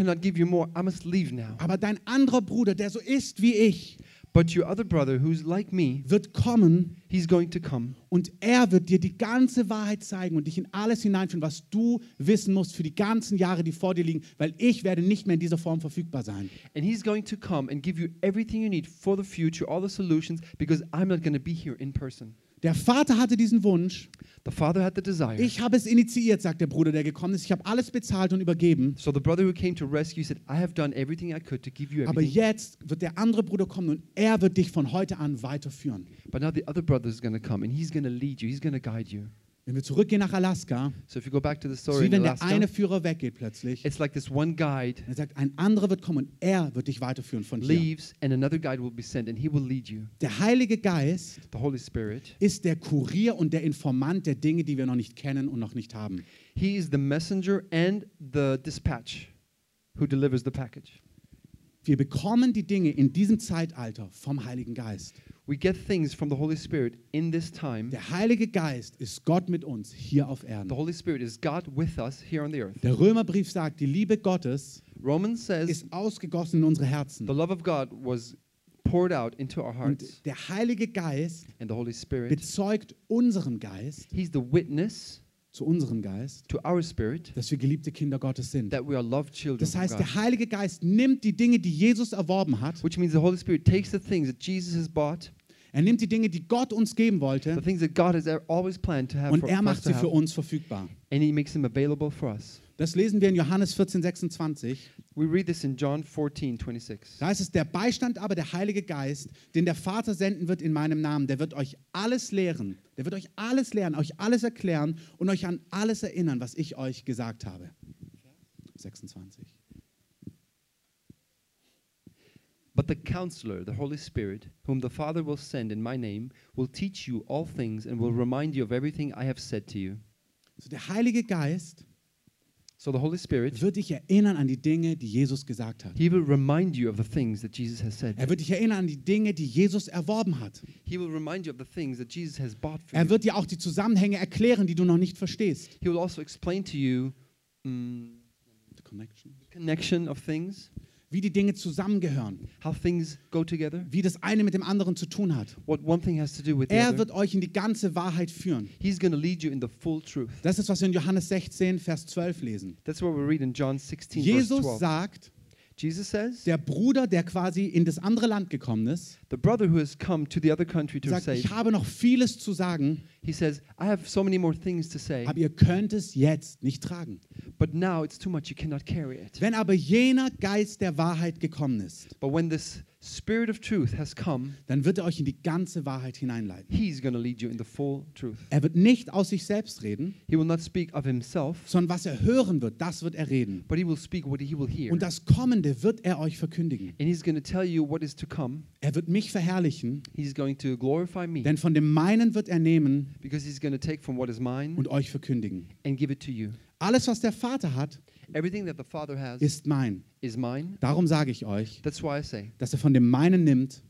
[SPEAKER 1] Aber dein anderer Bruder, der so ist wie ich,
[SPEAKER 2] But your other brother, who's like me,
[SPEAKER 1] wird kommen
[SPEAKER 2] he's going to come.
[SPEAKER 1] und er wird dir die ganze Wahrheit zeigen und dich in alles hineinführen, was du wissen musst für die ganzen Jahre, die vor dir liegen, weil ich werde nicht mehr in dieser Form verfügbar sein.
[SPEAKER 2] And he's going to come and give you everything you need for the future, all the solutions, because I'm not going to be here in person.
[SPEAKER 1] Der Vater hatte diesen Wunsch.
[SPEAKER 2] The father had the desire.
[SPEAKER 1] Ich habe es initiiert, sagt der Bruder, der gekommen ist. Ich habe alles bezahlt und übergeben.
[SPEAKER 2] So the brother who came to rescue said, I have done everything I could to give you
[SPEAKER 1] Aber
[SPEAKER 2] everything.
[SPEAKER 1] jetzt wird der andere Bruder kommen und er wird dich von heute an weiterführen.
[SPEAKER 2] But now the other brother is going to come and he's going to lead you. He's going to guide you.
[SPEAKER 1] Wenn wir zurückgehen nach Alaska,
[SPEAKER 2] So if you go back to the story
[SPEAKER 1] wie wenn der
[SPEAKER 2] Alaska,
[SPEAKER 1] eine Führer weggeht plötzlich.
[SPEAKER 2] it's like this one guide
[SPEAKER 1] Er sagt, ein anderer wird kommen und er wird dich weiterführen von hier.
[SPEAKER 2] leaves and another guide will be sent and he will lead you.
[SPEAKER 1] Der Heilige Geist
[SPEAKER 2] The Holy Spirit.
[SPEAKER 1] ist der Kurier und der Informant der Dinge, die wir noch nicht kennen und noch nicht haben.
[SPEAKER 2] He is the messenger and the dispatch who delivers the package.
[SPEAKER 1] Wir bekommen die Dinge in diesem Zeitalter vom Heiligen Geist.
[SPEAKER 2] We get things from the Holy Spirit in this time.
[SPEAKER 1] Der Heilige Geist ist Gott mit uns hier auf
[SPEAKER 2] The
[SPEAKER 1] Erden.
[SPEAKER 2] Holy Spirit is God with us here on the earth.
[SPEAKER 1] Der Römerbrief sagt, die Liebe Gottes
[SPEAKER 2] Romans says
[SPEAKER 1] ist ausgegossen in unsere Herzen.
[SPEAKER 2] the love of God was poured out into our hearts,
[SPEAKER 1] Und der Heilige Geist
[SPEAKER 2] and the Holy Spirit,
[SPEAKER 1] bezeugt unserem Geist,
[SPEAKER 2] He's the witness
[SPEAKER 1] zu unserem Geist,
[SPEAKER 2] to our spirit
[SPEAKER 1] dass wir geliebte Kinder Gottes sind.
[SPEAKER 2] that we are loved children
[SPEAKER 1] Das heißt,
[SPEAKER 2] God.
[SPEAKER 1] der Heilige Geist nimmt die Dinge, die Jesus erworben hat,
[SPEAKER 2] Which means the Holy Spirit takes the things that Jesus has bought,
[SPEAKER 1] er nimmt die Dinge, die Gott uns geben
[SPEAKER 2] the
[SPEAKER 1] wollte,
[SPEAKER 2] things that God has always planned to have
[SPEAKER 1] und
[SPEAKER 2] for,
[SPEAKER 1] er macht sie für uns verfügbar.
[SPEAKER 2] and He makes them available for us.
[SPEAKER 1] Das lesen wir in Johannes 14, 26.
[SPEAKER 2] We read this in John 14, 26.
[SPEAKER 1] Da ist es der Beistand aber, der Heilige Geist, den der Vater senden wird in meinem Namen. Der wird euch alles lehren. Der wird euch alles lehren, euch alles erklären und euch an alles erinnern, was ich euch gesagt habe. 26.
[SPEAKER 2] But the counselor, the Holy Spirit, whom the Father will send in my name, will teach you all things and will remind you of everything I have said to you.
[SPEAKER 1] So der Heilige Geist
[SPEAKER 2] So the Holy Spirit,
[SPEAKER 1] wird dich erinnern an die Dinge, die Jesus gesagt hat.
[SPEAKER 2] He will remind you of the things that Jesus has said.
[SPEAKER 1] Er wird dich erinnern an die Dinge, die Jesus erworben hat.
[SPEAKER 2] He will remind you of the things that Jesus has bought for
[SPEAKER 1] Er wird dir auch die Zusammenhänge erklären, die du noch nicht verstehst.
[SPEAKER 2] He will also explain to you mm,
[SPEAKER 1] the connection
[SPEAKER 2] of things,
[SPEAKER 1] Wie die Dinge zusammengehören.
[SPEAKER 2] how things go together,
[SPEAKER 1] Wie das eine mit dem anderen zu tun hat.
[SPEAKER 2] what one thing has to do with the
[SPEAKER 1] Er wird euch in die ganze Wahrheit führen.
[SPEAKER 2] He's going to lead you in the full truth.
[SPEAKER 1] Das ist, was wir in Johannes 16, Vers 12 lesen.
[SPEAKER 2] That's what we read in John 16, verse
[SPEAKER 1] Jesus
[SPEAKER 2] 12.
[SPEAKER 1] sagt,
[SPEAKER 2] Jesus says,
[SPEAKER 1] der Bruder, der quasi in das andere Land gekommen ist,
[SPEAKER 2] the brother who has come to the other country to
[SPEAKER 1] sagt,
[SPEAKER 2] save,
[SPEAKER 1] ich habe noch vieles zu sagen,
[SPEAKER 2] he says, I have so many more things to say,
[SPEAKER 1] aber ihr könnt es jetzt nicht tragen.
[SPEAKER 2] but now it's too much, you cannot carry it.
[SPEAKER 1] Wenn aber jener Geist der Wahrheit gekommen ist,
[SPEAKER 2] But when this Spirit of truth has come,
[SPEAKER 1] dann wird er euch in die ganze Wahrheit hineinleiten.
[SPEAKER 2] He's going to lead you in the full truth.
[SPEAKER 1] Er wird nicht aus sich selbst reden,
[SPEAKER 2] He will not speak of himself,
[SPEAKER 1] sondern was er hören wird, das wird er reden.
[SPEAKER 2] but he will speak what he will hear.
[SPEAKER 1] Und das Kommende wird er euch verkündigen.
[SPEAKER 2] And he's going to tell you what is to come.
[SPEAKER 1] Er wird mich verherrlichen,
[SPEAKER 2] He's going to glorify me
[SPEAKER 1] denn von dem meinen wird er nehmen
[SPEAKER 2] because he's going to take from what is mine
[SPEAKER 1] und euch verkündigen.
[SPEAKER 2] and give it to you.
[SPEAKER 1] Alles, was der Vater hat,
[SPEAKER 2] Everything that the Father has
[SPEAKER 1] ist mein. Darum sage ich euch, dass er von dem meinen nimmt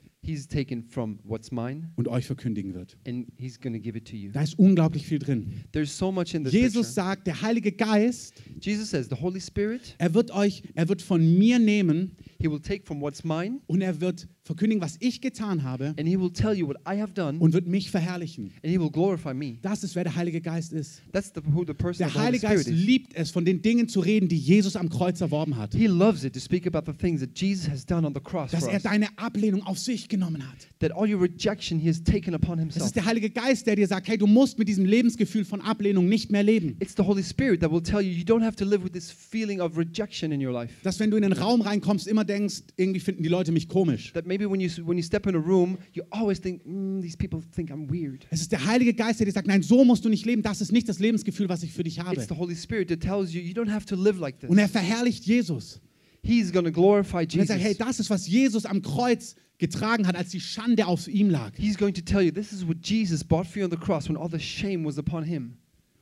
[SPEAKER 1] und euch verkündigen wird.
[SPEAKER 2] and he's going to give it to you.
[SPEAKER 1] Da ist unglaublich viel drin.
[SPEAKER 2] So
[SPEAKER 1] Jesus
[SPEAKER 2] picture.
[SPEAKER 1] sagt, der Heilige Geist,
[SPEAKER 2] Jesus says Spirit,
[SPEAKER 1] er wird euch, er wird von mir nehmen
[SPEAKER 2] he will take from what's mine
[SPEAKER 1] und er wird verkündigen, was ich getan habe
[SPEAKER 2] and he will tell you what I have done
[SPEAKER 1] und wird mich verherrlichen.
[SPEAKER 2] and he will glorify me.
[SPEAKER 1] Das ist, wer der Heilige Geist ist.
[SPEAKER 2] That's the, who the person
[SPEAKER 1] Der
[SPEAKER 2] of the Holy
[SPEAKER 1] Heilige Geist
[SPEAKER 2] is.
[SPEAKER 1] liebt es, von den Dingen zu reden, die Jesus am Kreuz erworben hat.
[SPEAKER 2] He loves it to speak about the things that Jesus has done on the cross
[SPEAKER 1] Dass er deine Ablehnung auf sich genommen hat.
[SPEAKER 2] That all your rejection he has taken upon
[SPEAKER 1] Es
[SPEAKER 2] himself.
[SPEAKER 1] ist der Heilige Geist, der dir sagt, hey, du musst mit diesem Lebensgefühl von Ablehnung nicht mehr leben.
[SPEAKER 2] It's the Holy Spirit that will tell you you don't have to live with this feeling of rejection in your life.
[SPEAKER 1] Dass wenn du in den Raum reinkommst, immer denkst, irgendwie finden die Leute mich komisch.
[SPEAKER 2] That maybe when you when you step in a room, you always think mm, these people think I'm weird.
[SPEAKER 1] Es ist der Heilige Geist, der dir sagt, nein, so musst du nicht leben. Das ist nicht das Lebensgefühl, was ich für dich habe.
[SPEAKER 2] It's the Holy Spirit that tells you you don't have to live like this.
[SPEAKER 1] Und er verherrlicht Jesus.
[SPEAKER 2] He's going to glorify
[SPEAKER 1] Und er
[SPEAKER 2] Jesus.
[SPEAKER 1] sagt, hey, das ist, was Jesus am Kreuz getragen hat, als die Schande auf ihm lag.
[SPEAKER 2] He's going to tell you this is what Jesus bought for you on the cross when all the shame was upon him.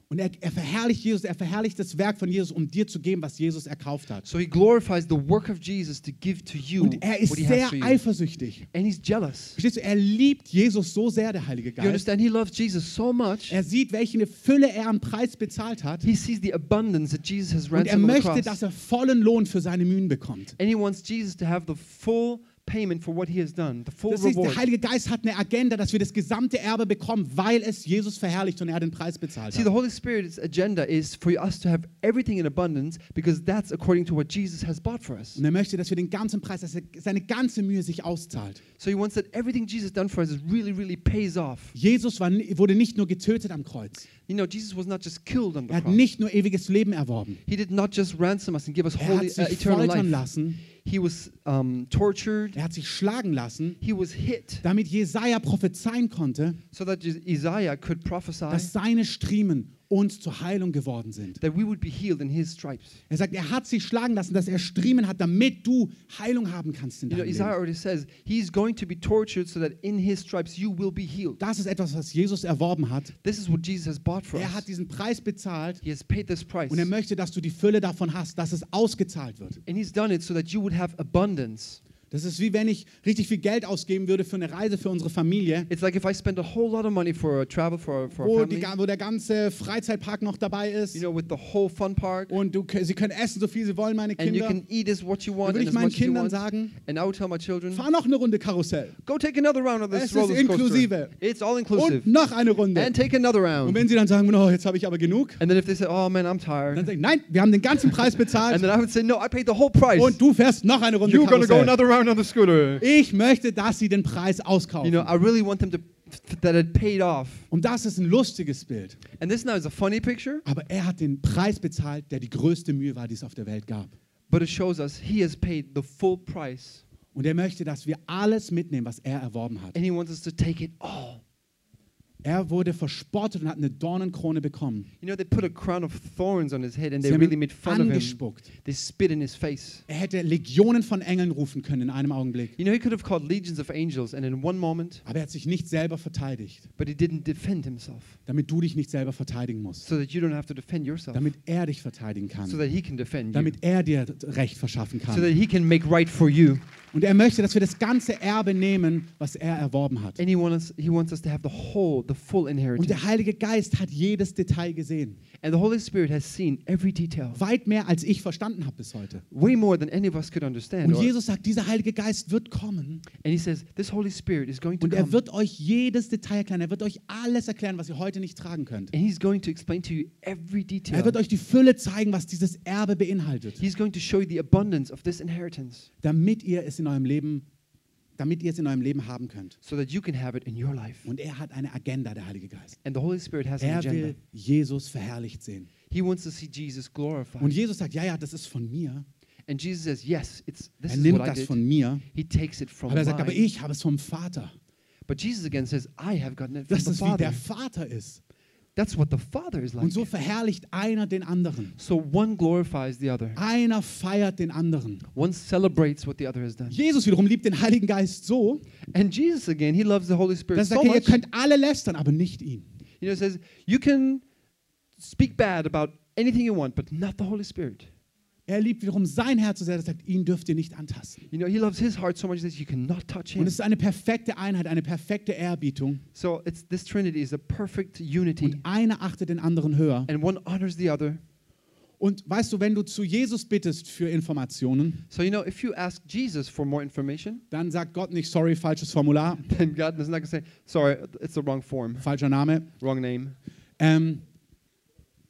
[SPEAKER 1] Und er, er verherrlicht Jesus, er verherrlicht das Werk von Jesus, um dir zu geben, was Jesus erkauft hat.
[SPEAKER 2] So he glorifies the work of Jesus to give to you
[SPEAKER 1] Und er ist sehr
[SPEAKER 2] you.
[SPEAKER 1] eifersüchtig.
[SPEAKER 2] And he's jealous.
[SPEAKER 1] Verstehst du, er liebt Jesus so sehr, der Heilige
[SPEAKER 2] You
[SPEAKER 1] Geist.
[SPEAKER 2] understand? He loves Jesus so much.
[SPEAKER 1] Er sieht, welche eine Fülle er am Preis bezahlt hat.
[SPEAKER 2] He sees the abundance that Jesus has
[SPEAKER 1] Und er
[SPEAKER 2] ransomed on the
[SPEAKER 1] möchte, dass er vollen Lohn für seine Mühen bekommt.
[SPEAKER 2] And he wants Jesus to have the full payment for what he has done, the full
[SPEAKER 1] Das heißt, der
[SPEAKER 2] reward.
[SPEAKER 1] Heilige Geist hat eine Agenda, dass wir das gesamte Erbe bekommen, weil es Jesus verherrlicht und er den Preis bezahlt
[SPEAKER 2] See, the
[SPEAKER 1] hat.
[SPEAKER 2] Holy Spirit's agenda is for us to have everything in abundance because that's according to what Jesus has bought for us.
[SPEAKER 1] Und er möchte, dass wir den ganzen Preis, dass er seine ganze Mühe sich auszahlt.
[SPEAKER 2] So he wants that everything Jesus done for us is really, really pays off.
[SPEAKER 1] Jesus war, wurde nicht nur getötet am Kreuz.
[SPEAKER 2] You know, Jesus was not just killed on the
[SPEAKER 1] Er hat
[SPEAKER 2] cross.
[SPEAKER 1] nicht nur ewiges Leben erworben.
[SPEAKER 2] He did not just ransom us and give us
[SPEAKER 1] Er
[SPEAKER 2] holy,
[SPEAKER 1] hat
[SPEAKER 2] uh,
[SPEAKER 1] sich
[SPEAKER 2] eternal
[SPEAKER 1] foltern
[SPEAKER 2] life.
[SPEAKER 1] lassen.
[SPEAKER 2] He was um, tortured.
[SPEAKER 1] Er hat sich schlagen lassen,
[SPEAKER 2] He was hit
[SPEAKER 1] damit Jesaja prophezeien konnte,
[SPEAKER 2] so that Is- Isaiah could prophesy
[SPEAKER 1] dass seine Striemen uns zur Heilung geworden sind.
[SPEAKER 2] that we would be healed in his stripes.
[SPEAKER 1] Er sagt, er hat sich schlagen lassen, dass er Striemen hat, damit du Heilung haben kannst in
[SPEAKER 2] You know,
[SPEAKER 1] deinem
[SPEAKER 2] Isaiah
[SPEAKER 1] Leben.
[SPEAKER 2] already says he's going to be tortured so that in his stripes you will be healed.
[SPEAKER 1] Das ist etwas, was Jesus erworben hat.
[SPEAKER 2] This is what Jesus has bought for
[SPEAKER 1] Er hat diesen Preis bezahlt
[SPEAKER 2] He has paid this price.
[SPEAKER 1] und er möchte, dass du die Fülle davon hast, dass es ausgezahlt wird.
[SPEAKER 2] And he's done it so that you would have abundance.
[SPEAKER 1] Das ist wie wenn ich richtig viel Geld ausgeben würde für eine Reise für unsere Familie,
[SPEAKER 2] It's like if I spend a whole lot of money for a travel for, for
[SPEAKER 1] wo, die,
[SPEAKER 2] family,
[SPEAKER 1] ga- wo der ganze Freizeitpark noch dabei ist
[SPEAKER 2] you know, with the whole fun park,
[SPEAKER 1] und du, sie können essen, so viel sie wollen, meine
[SPEAKER 2] and you
[SPEAKER 1] Kinder.
[SPEAKER 2] can eat as what you
[SPEAKER 1] Dann
[SPEAKER 2] want
[SPEAKER 1] würde
[SPEAKER 2] and
[SPEAKER 1] ich meinen Kindern sagen,
[SPEAKER 2] And I would tell my children,
[SPEAKER 1] fahr noch eine Runde Karussell
[SPEAKER 2] go take another round of
[SPEAKER 1] Es
[SPEAKER 2] this
[SPEAKER 1] ist
[SPEAKER 2] roller coaster.
[SPEAKER 1] inklusive.
[SPEAKER 2] It's all inclusive.
[SPEAKER 1] und noch eine Runde.
[SPEAKER 2] And take another
[SPEAKER 1] Und
[SPEAKER 2] round.
[SPEAKER 1] wenn sie dann sagen, oh, jetzt habe ich aber genug,
[SPEAKER 2] And then if they say, oh man, I'm
[SPEAKER 1] dann
[SPEAKER 2] tired.
[SPEAKER 1] sage ich, nein, wir haben den ganzen Preis
[SPEAKER 2] And
[SPEAKER 1] bezahlt
[SPEAKER 2] then I would say, no, I paid the whole price.
[SPEAKER 1] und du fährst noch eine Runde
[SPEAKER 2] You're going to go
[SPEAKER 1] Karussell.
[SPEAKER 2] another round on the scooter.
[SPEAKER 1] Ich möchte, dass sie den Preis auskaufen.
[SPEAKER 2] You know, I really want them to, that it paid off.
[SPEAKER 1] Und das ist ein lustiges Bild.
[SPEAKER 2] And this now is a funny picture,
[SPEAKER 1] Aber er hat den Preis bezahlt, der die größte Mühe war, die es auf der Welt gab.
[SPEAKER 2] but it shows us he has paid the full price.
[SPEAKER 1] Und er möchte, dass wir alles mitnehmen, was er erworben hat.
[SPEAKER 2] And he wants us to take it all.
[SPEAKER 1] Er wurde verspottet und hat eine Dornenkrone bekommen.
[SPEAKER 2] You know, they put a crown of thorns on his head and
[SPEAKER 1] Sie
[SPEAKER 2] they really made fun of him.
[SPEAKER 1] angespuckt.
[SPEAKER 2] They spit in his face.
[SPEAKER 1] Er hätte Legionen von Engeln rufen können in einem Augenblick.
[SPEAKER 2] You know, he could have called legions of angels and in one moment,
[SPEAKER 1] Aber er hat sich nicht selber verteidigt,
[SPEAKER 2] but he didn't defend himself
[SPEAKER 1] damit du dich nicht selber verteidigen musst.
[SPEAKER 2] so that you don't have to defend yourself,
[SPEAKER 1] Damit er dich verteidigen
[SPEAKER 2] so
[SPEAKER 1] kann.
[SPEAKER 2] that he can defend you,
[SPEAKER 1] Damit er dir Recht verschaffen
[SPEAKER 2] so
[SPEAKER 1] kann.
[SPEAKER 2] that he can make right for you.
[SPEAKER 1] Und er möchte, dass wir das ganze Erbe nehmen, was er erworben hat.
[SPEAKER 2] And he wants, he wants us to have the whole, the full
[SPEAKER 1] Und
[SPEAKER 2] inheritance.
[SPEAKER 1] der Heilige Geist hat jedes Detail gesehen.
[SPEAKER 2] And the Holy Spirit has seen every detail,
[SPEAKER 1] Weit mehr, als ich verstanden habe bis heute.
[SPEAKER 2] way more than any of us could understand.
[SPEAKER 1] Und Jesus sagt, dieser Heilige Geist wird kommen
[SPEAKER 2] and he says, this Holy Spirit is going to
[SPEAKER 1] und
[SPEAKER 2] come.
[SPEAKER 1] er wird euch jedes Detail erklären. Er wird euch alles erklären, was ihr heute nicht tragen könnt.
[SPEAKER 2] and he's going to explain to you every detail.
[SPEAKER 1] Er wird euch die Fülle zeigen, was dieses Erbe beinhaltet,
[SPEAKER 2] He's going to show you the abundance of this inheritance
[SPEAKER 1] damit ihr es in eurem Leben, damit ihr es in eurem Leben haben könnt.
[SPEAKER 2] so that you can have it in your life.
[SPEAKER 1] Und er hat eine Agenda, der Heilige Geist.
[SPEAKER 2] And the Holy Spirit has an
[SPEAKER 1] Er
[SPEAKER 2] agenda.
[SPEAKER 1] will Jesus verherrlicht sehen.
[SPEAKER 2] He wants to see Jesus glorified.
[SPEAKER 1] Und Jesus sagt, ja, ja, das ist von mir.
[SPEAKER 2] And Jesus says, Yes, it's this
[SPEAKER 1] Er
[SPEAKER 2] is
[SPEAKER 1] nimmt
[SPEAKER 2] what I
[SPEAKER 1] das
[SPEAKER 2] did.
[SPEAKER 1] von mir.
[SPEAKER 2] He takes it from
[SPEAKER 1] Aber er sagt, aber
[SPEAKER 2] mine.
[SPEAKER 1] ich habe es vom Vater.
[SPEAKER 2] But Jesus again says, I have gotten it from
[SPEAKER 1] Das
[SPEAKER 2] the
[SPEAKER 1] ist wie
[SPEAKER 2] Father.
[SPEAKER 1] der Vater ist.
[SPEAKER 2] That's what the Father is like.
[SPEAKER 1] Und so verherrlicht einer den anderen.
[SPEAKER 2] So one glorifies the other.
[SPEAKER 1] Einer feiert den anderen.
[SPEAKER 2] One celebrates what the other has done.
[SPEAKER 1] Jesus wiederum liebt den Heiligen Geist so,
[SPEAKER 2] And Jesus again, he loves the Holy Spirit
[SPEAKER 1] dass er
[SPEAKER 2] so
[SPEAKER 1] sagt, hey, ihr
[SPEAKER 2] much.
[SPEAKER 1] könnt alle lästern, aber nicht ihn.
[SPEAKER 2] You know, it says you can speak bad about anything you want, but not the Holy Spirit.
[SPEAKER 1] Er liebt wiederum sein Herz so sehr, dass er sagt, ihn dürft ihr nicht antasten.
[SPEAKER 2] You know, he loves his heart so much that you cannot touch him.
[SPEAKER 1] Und es ist eine perfekte Einheit, eine perfekte Ehrbietung.
[SPEAKER 2] So it's this Trinity is a perfect unity,
[SPEAKER 1] Und einer achtet den anderen höher.
[SPEAKER 2] and one honors the other.
[SPEAKER 1] Und weißt du, wenn du zu Jesus bittest für Informationen,
[SPEAKER 2] So you know, if you ask Jesus for more information,
[SPEAKER 1] dann sagt Gott nicht, sorry, falsches Formular,
[SPEAKER 2] then God is not say, "Sorry, it's the wrong form,
[SPEAKER 1] falscher Name.
[SPEAKER 2] wrong name."
[SPEAKER 1] Ähm,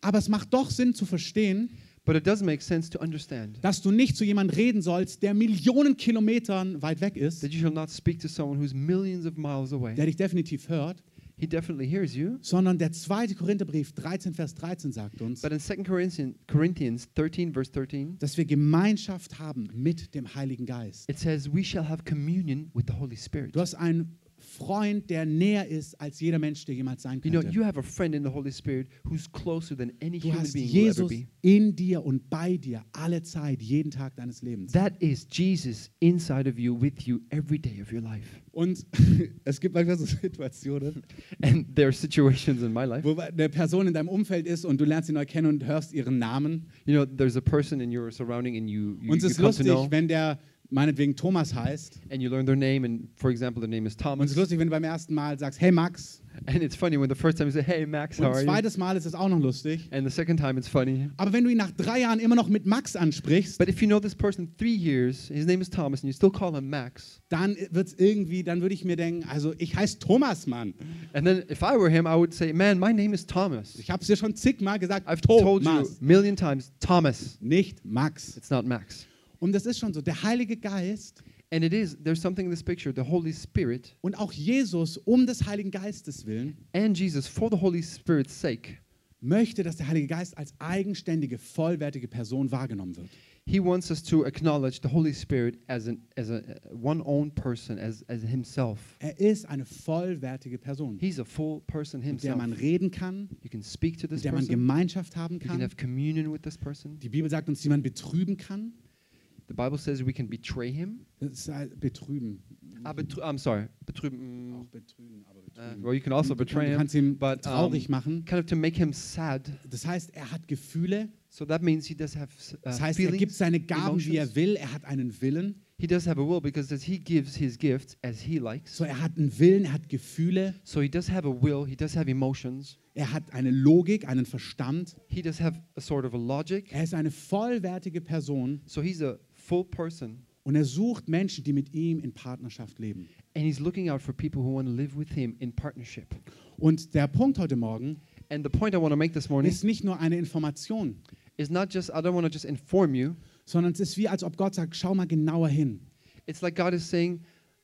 [SPEAKER 1] aber es macht doch Sinn zu verstehen,
[SPEAKER 2] But it does make sense to understand
[SPEAKER 1] dass du nicht zu jemandem reden sollst, der Millionen Kilometern weit weg ist,
[SPEAKER 2] that you shall not speak to someone who's millions of miles away.
[SPEAKER 1] der dich definitiv hört,
[SPEAKER 2] He definitely hears you.
[SPEAKER 1] sondern der zweite Korintherbrief 13, Vers 13 sagt uns,
[SPEAKER 2] But in 2 Corinthians, Corinthians 13, verse 13,
[SPEAKER 1] dass wir Gemeinschaft haben mit dem Heiligen Geist.
[SPEAKER 2] it says, We shall have communion with the Holy Spirit.
[SPEAKER 1] Du hast einen Freund, der näher ist als jeder Mensch, der jemals sein
[SPEAKER 2] You know,
[SPEAKER 1] könnte.
[SPEAKER 2] you have a friend in the Holy Spirit who's closer than any
[SPEAKER 1] Du
[SPEAKER 2] human being will ever
[SPEAKER 1] Jesus
[SPEAKER 2] be.
[SPEAKER 1] in dir und bei dir alle Zeit, jeden Tag deines Lebens.
[SPEAKER 2] That is Jesus inside of you, with you every day of your life.
[SPEAKER 1] Und es gibt manchmal so Situationen,
[SPEAKER 2] And there are situations in my life.
[SPEAKER 1] wo eine Person in deinem Umfeld ist und du lernst sie neu kennen und hörst ihren Namen.
[SPEAKER 2] You know, there's a person in your surrounding and you, you,
[SPEAKER 1] Und es
[SPEAKER 2] you
[SPEAKER 1] ist lustig, wenn der meinetwegen Thomas heißt.
[SPEAKER 2] and you learn their name and for example their name is
[SPEAKER 1] Und es
[SPEAKER 2] Thomas.
[SPEAKER 1] ist lustig, wenn du beim ersten Mal sagst, hey Max.
[SPEAKER 2] And it's funny when the first time you say, Hey Max,
[SPEAKER 1] Und
[SPEAKER 2] how are you?
[SPEAKER 1] zweites Mal ist es auch noch lustig.
[SPEAKER 2] And the second time it's funny.
[SPEAKER 1] Aber wenn du ihn nach drei Jahren immer noch mit Max ansprichst,
[SPEAKER 2] But if you know this person three years, his name is Thomas, and you still call him Max,
[SPEAKER 1] dann wird es irgendwie, dann würde ich mir denken, also ich heiße Thomas, Mann.
[SPEAKER 2] and then if I were him, I would say, Man, my name is Thomas.
[SPEAKER 1] Ich habe es dir schon zigmal gesagt,
[SPEAKER 2] I've told you
[SPEAKER 1] Thomas,
[SPEAKER 2] a million times, Thomas.
[SPEAKER 1] nicht Max.
[SPEAKER 2] It's not Max.
[SPEAKER 1] Und das ist schon so, der Heilige Geist
[SPEAKER 2] And it is, there's something in this picture, the Holy Spirit
[SPEAKER 1] und auch Jesus um des Heiligen Geistes willen
[SPEAKER 2] and Jesus, for the Holy Spirit's sake,
[SPEAKER 1] möchte, dass der Heilige Geist als eigenständige, vollwertige Person wahrgenommen wird.
[SPEAKER 2] He wants us to acknowledge the Holy Spirit as an as a one own person, as as himself.
[SPEAKER 1] Er ist eine vollwertige Person,
[SPEAKER 2] He's a full person
[SPEAKER 1] mit der
[SPEAKER 2] himself.
[SPEAKER 1] man reden kann,
[SPEAKER 2] You can speak to this
[SPEAKER 1] mit der man
[SPEAKER 2] person.
[SPEAKER 1] Gemeinschaft haben
[SPEAKER 2] You can
[SPEAKER 1] kann.
[SPEAKER 2] have communion with this person.
[SPEAKER 1] Die Bibel sagt uns, die man betrüben kann.
[SPEAKER 2] The Bible says we can betray him.
[SPEAKER 1] Ist halt betrüben.
[SPEAKER 2] Ah, betr- I'm sorry, betrüben.
[SPEAKER 1] Auch betrügen, aber
[SPEAKER 2] Uh,
[SPEAKER 1] betrügen.
[SPEAKER 2] well, you can also
[SPEAKER 1] Du
[SPEAKER 2] betray him,
[SPEAKER 1] kannst ihn
[SPEAKER 2] but um,
[SPEAKER 1] traurig machen.
[SPEAKER 2] kind of to make him sad.
[SPEAKER 1] Das heißt, er hat Gefühle.
[SPEAKER 2] So that means he does have uh,
[SPEAKER 1] Das heißt, er gibt
[SPEAKER 2] feelings.
[SPEAKER 1] seine Gaben, wie er
[SPEAKER 2] emotions.
[SPEAKER 1] will. Er hat einen Willen.
[SPEAKER 2] He does have a will because as he gives his gifts as he likes.
[SPEAKER 1] So, er hat einen Willen, er hat Gefühle.
[SPEAKER 2] So he does have a will. He does have emotions.
[SPEAKER 1] Er hat eine Logik, einen Verstand.
[SPEAKER 2] He does have a sort of a logic.
[SPEAKER 1] Er ist eine vollwertige Person
[SPEAKER 2] So he's a full person.
[SPEAKER 1] und er sucht Menschen, die mit ihm in Partnerschaft leben.
[SPEAKER 2] And he's looking out for people who want to live with him in partnership.
[SPEAKER 1] Und der Punkt heute Morgen
[SPEAKER 2] And the point I want to make this morning
[SPEAKER 1] ist nicht nur eine Information,
[SPEAKER 2] is not just, I don't want to just inform you.
[SPEAKER 1] sondern es ist wie, als ob Gott sagt, schau mal genauer hin
[SPEAKER 2] It's like God is saying,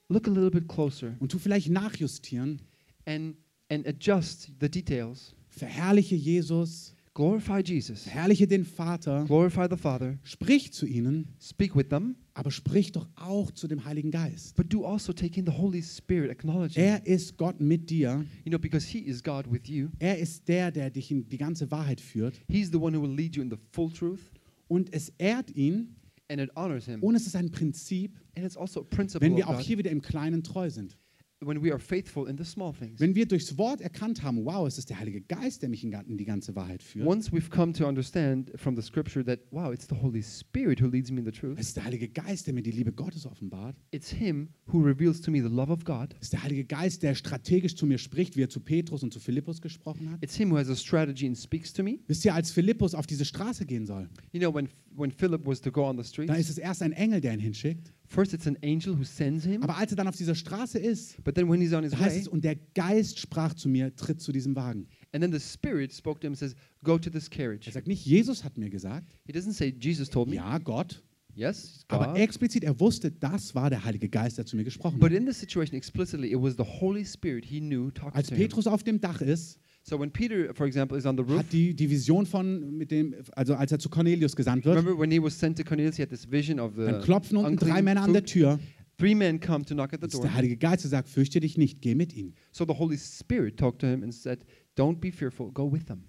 [SPEAKER 2] look a little bit closer
[SPEAKER 1] und tu vielleicht nachjustieren.
[SPEAKER 2] and, and adjust the details.
[SPEAKER 1] Verherrliche Jesus,
[SPEAKER 2] Glorify Jesus.
[SPEAKER 1] verherrliche den Vater,
[SPEAKER 2] Glorify the Father.
[SPEAKER 1] sprich zu ihnen,
[SPEAKER 2] Speak with them.
[SPEAKER 1] aber sprich doch auch zu dem Heiligen Geist.
[SPEAKER 2] But do also take in the Holy Spirit, acknowledge Him.
[SPEAKER 1] Er ist Gott mit dir.
[SPEAKER 2] You know, because He is God with you.
[SPEAKER 1] Er ist der, der dich in die ganze Wahrheit führt.
[SPEAKER 2] He's the one who will lead you in the full truth.
[SPEAKER 1] Und es ehrt ihn
[SPEAKER 2] And it honors Him.
[SPEAKER 1] und es ist ein Prinzip,
[SPEAKER 2] And it's also a principle
[SPEAKER 1] wenn wir auch hier wieder im Kleinen treu sind.
[SPEAKER 2] When we are faithful in the small things.
[SPEAKER 1] Wenn wir durchs Wort erkannt haben, wow, es ist der Heilige Geist, der mich in die ganze Wahrheit führt.
[SPEAKER 2] Once we've come to understand from the scripture that, wow, it's the Holy Spirit who leads me in the truth,
[SPEAKER 1] Es ist der Heilige Geist, der mir die Liebe Gottes offenbart.
[SPEAKER 2] it's Him who reveals to me the love of God.
[SPEAKER 1] Es ist der Heilige Geist, der strategisch zu mir spricht, wie er zu Petrus und zu Philippus gesprochen hat.
[SPEAKER 2] It's Him who has a strategy and speaks to me.
[SPEAKER 1] Wisst ihr, als Philippus auf diese Straße gehen soll,
[SPEAKER 2] You know, when, when Philip was to go on the
[SPEAKER 1] da ist es erst ein Engel, der ihn hinschickt.
[SPEAKER 2] First it's an angel who sends him,
[SPEAKER 1] Aber als er dann auf dieser Straße ist,
[SPEAKER 2] but then when he's on his
[SPEAKER 1] da heißt
[SPEAKER 2] way,
[SPEAKER 1] es, und der Geist sprach zu mir, tritt zu diesem Wagen.
[SPEAKER 2] and then the Spirit spoke to him and says, Go to this
[SPEAKER 1] Er
[SPEAKER 2] carriage.
[SPEAKER 1] sagt nicht, Jesus hat mir gesagt,
[SPEAKER 2] He doesn't say, Jesus told me.
[SPEAKER 1] ja, Gott.
[SPEAKER 2] Yes, it's
[SPEAKER 1] Aber
[SPEAKER 2] God.
[SPEAKER 1] explizit, er wusste, das war der Heilige Geist, der zu mir gesprochen
[SPEAKER 2] But
[SPEAKER 1] hat.
[SPEAKER 2] in this situation, explicitly, it was the Holy Spirit he knew talking
[SPEAKER 1] Als
[SPEAKER 2] to him.
[SPEAKER 1] Petrus auf dem Dach ist,
[SPEAKER 2] So when Peter, for example, is on the roof,
[SPEAKER 1] hat die, die Vision von, mit dem, also als er zu Cornelius gesandt wird,
[SPEAKER 2] remember when he was sent to Cornelius, he had this vision of the
[SPEAKER 1] dann klopfen unten drei Männer an der. Tür.
[SPEAKER 2] Three men come to knock at the door.
[SPEAKER 1] der Heilige Geist, sagt, fürchte dich nicht, geh mit ihnen.
[SPEAKER 2] So the Holy Spirit talked to him and said, "Don't be fearful. Go with them."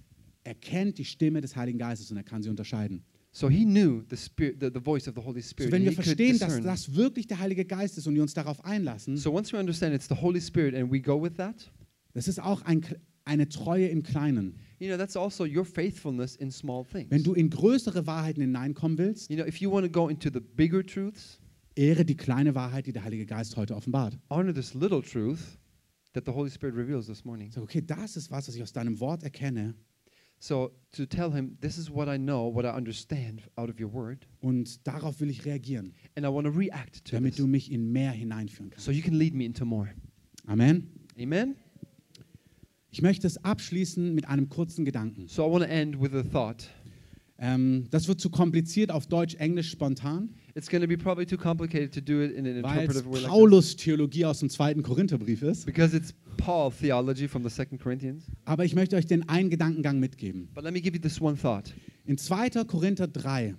[SPEAKER 1] Er kennt die Stimme des Heiligen Geistes und er kann sie unterscheiden.
[SPEAKER 2] So he knew the spirit, the, the voice of the Holy
[SPEAKER 1] So,
[SPEAKER 2] Spirit.
[SPEAKER 1] wenn
[SPEAKER 2] and
[SPEAKER 1] wir verstehen, dass das wirklich der Heilige Geist ist und wir uns darauf einlassen,
[SPEAKER 2] So once we understand it's the Holy Spirit and we go with that,
[SPEAKER 1] das ist auch ein, eine Treue im Kleinen.
[SPEAKER 2] you know, that's also your faithfulness in small things.
[SPEAKER 1] Wenn du in größere Wahrheiten hineinkommen willst,
[SPEAKER 2] You know, if you want to go into the bigger truths,
[SPEAKER 1] ehre die kleine Wahrheit, die der Heilige Geist heute offenbart.
[SPEAKER 2] honor this little truth that the Holy Spirit reveals this morning.
[SPEAKER 1] Sag, okay, das ist was, was ich aus deinem Wort erkenne
[SPEAKER 2] So to tell him, this is what I know, what I understand out of your word,
[SPEAKER 1] und darauf will ich reagieren,
[SPEAKER 2] and I want to react to
[SPEAKER 1] damit
[SPEAKER 2] this,
[SPEAKER 1] du mich in mehr hineinführen kannst.
[SPEAKER 2] so you can lead me into more.
[SPEAKER 1] Amen.
[SPEAKER 2] Amen.
[SPEAKER 1] Ich möchte es abschließen mit einem kurzen Gedanken.
[SPEAKER 2] So I want to end with a thought.
[SPEAKER 1] Ähm, das wird zu kompliziert auf Deutsch, Englisch spontan,
[SPEAKER 2] It's going to be probably too complicated to do it in an
[SPEAKER 1] weil es
[SPEAKER 2] interpretive way like
[SPEAKER 1] Paulus Theologie aus dem zweiten Korintherbrief ist.
[SPEAKER 2] because it's Paul theology from the Second Corinthians.
[SPEAKER 1] Aber ich möchte euch den einen Gedankengang mitgeben.
[SPEAKER 2] But let me give you this one thought.
[SPEAKER 1] In 2. Korinther 3,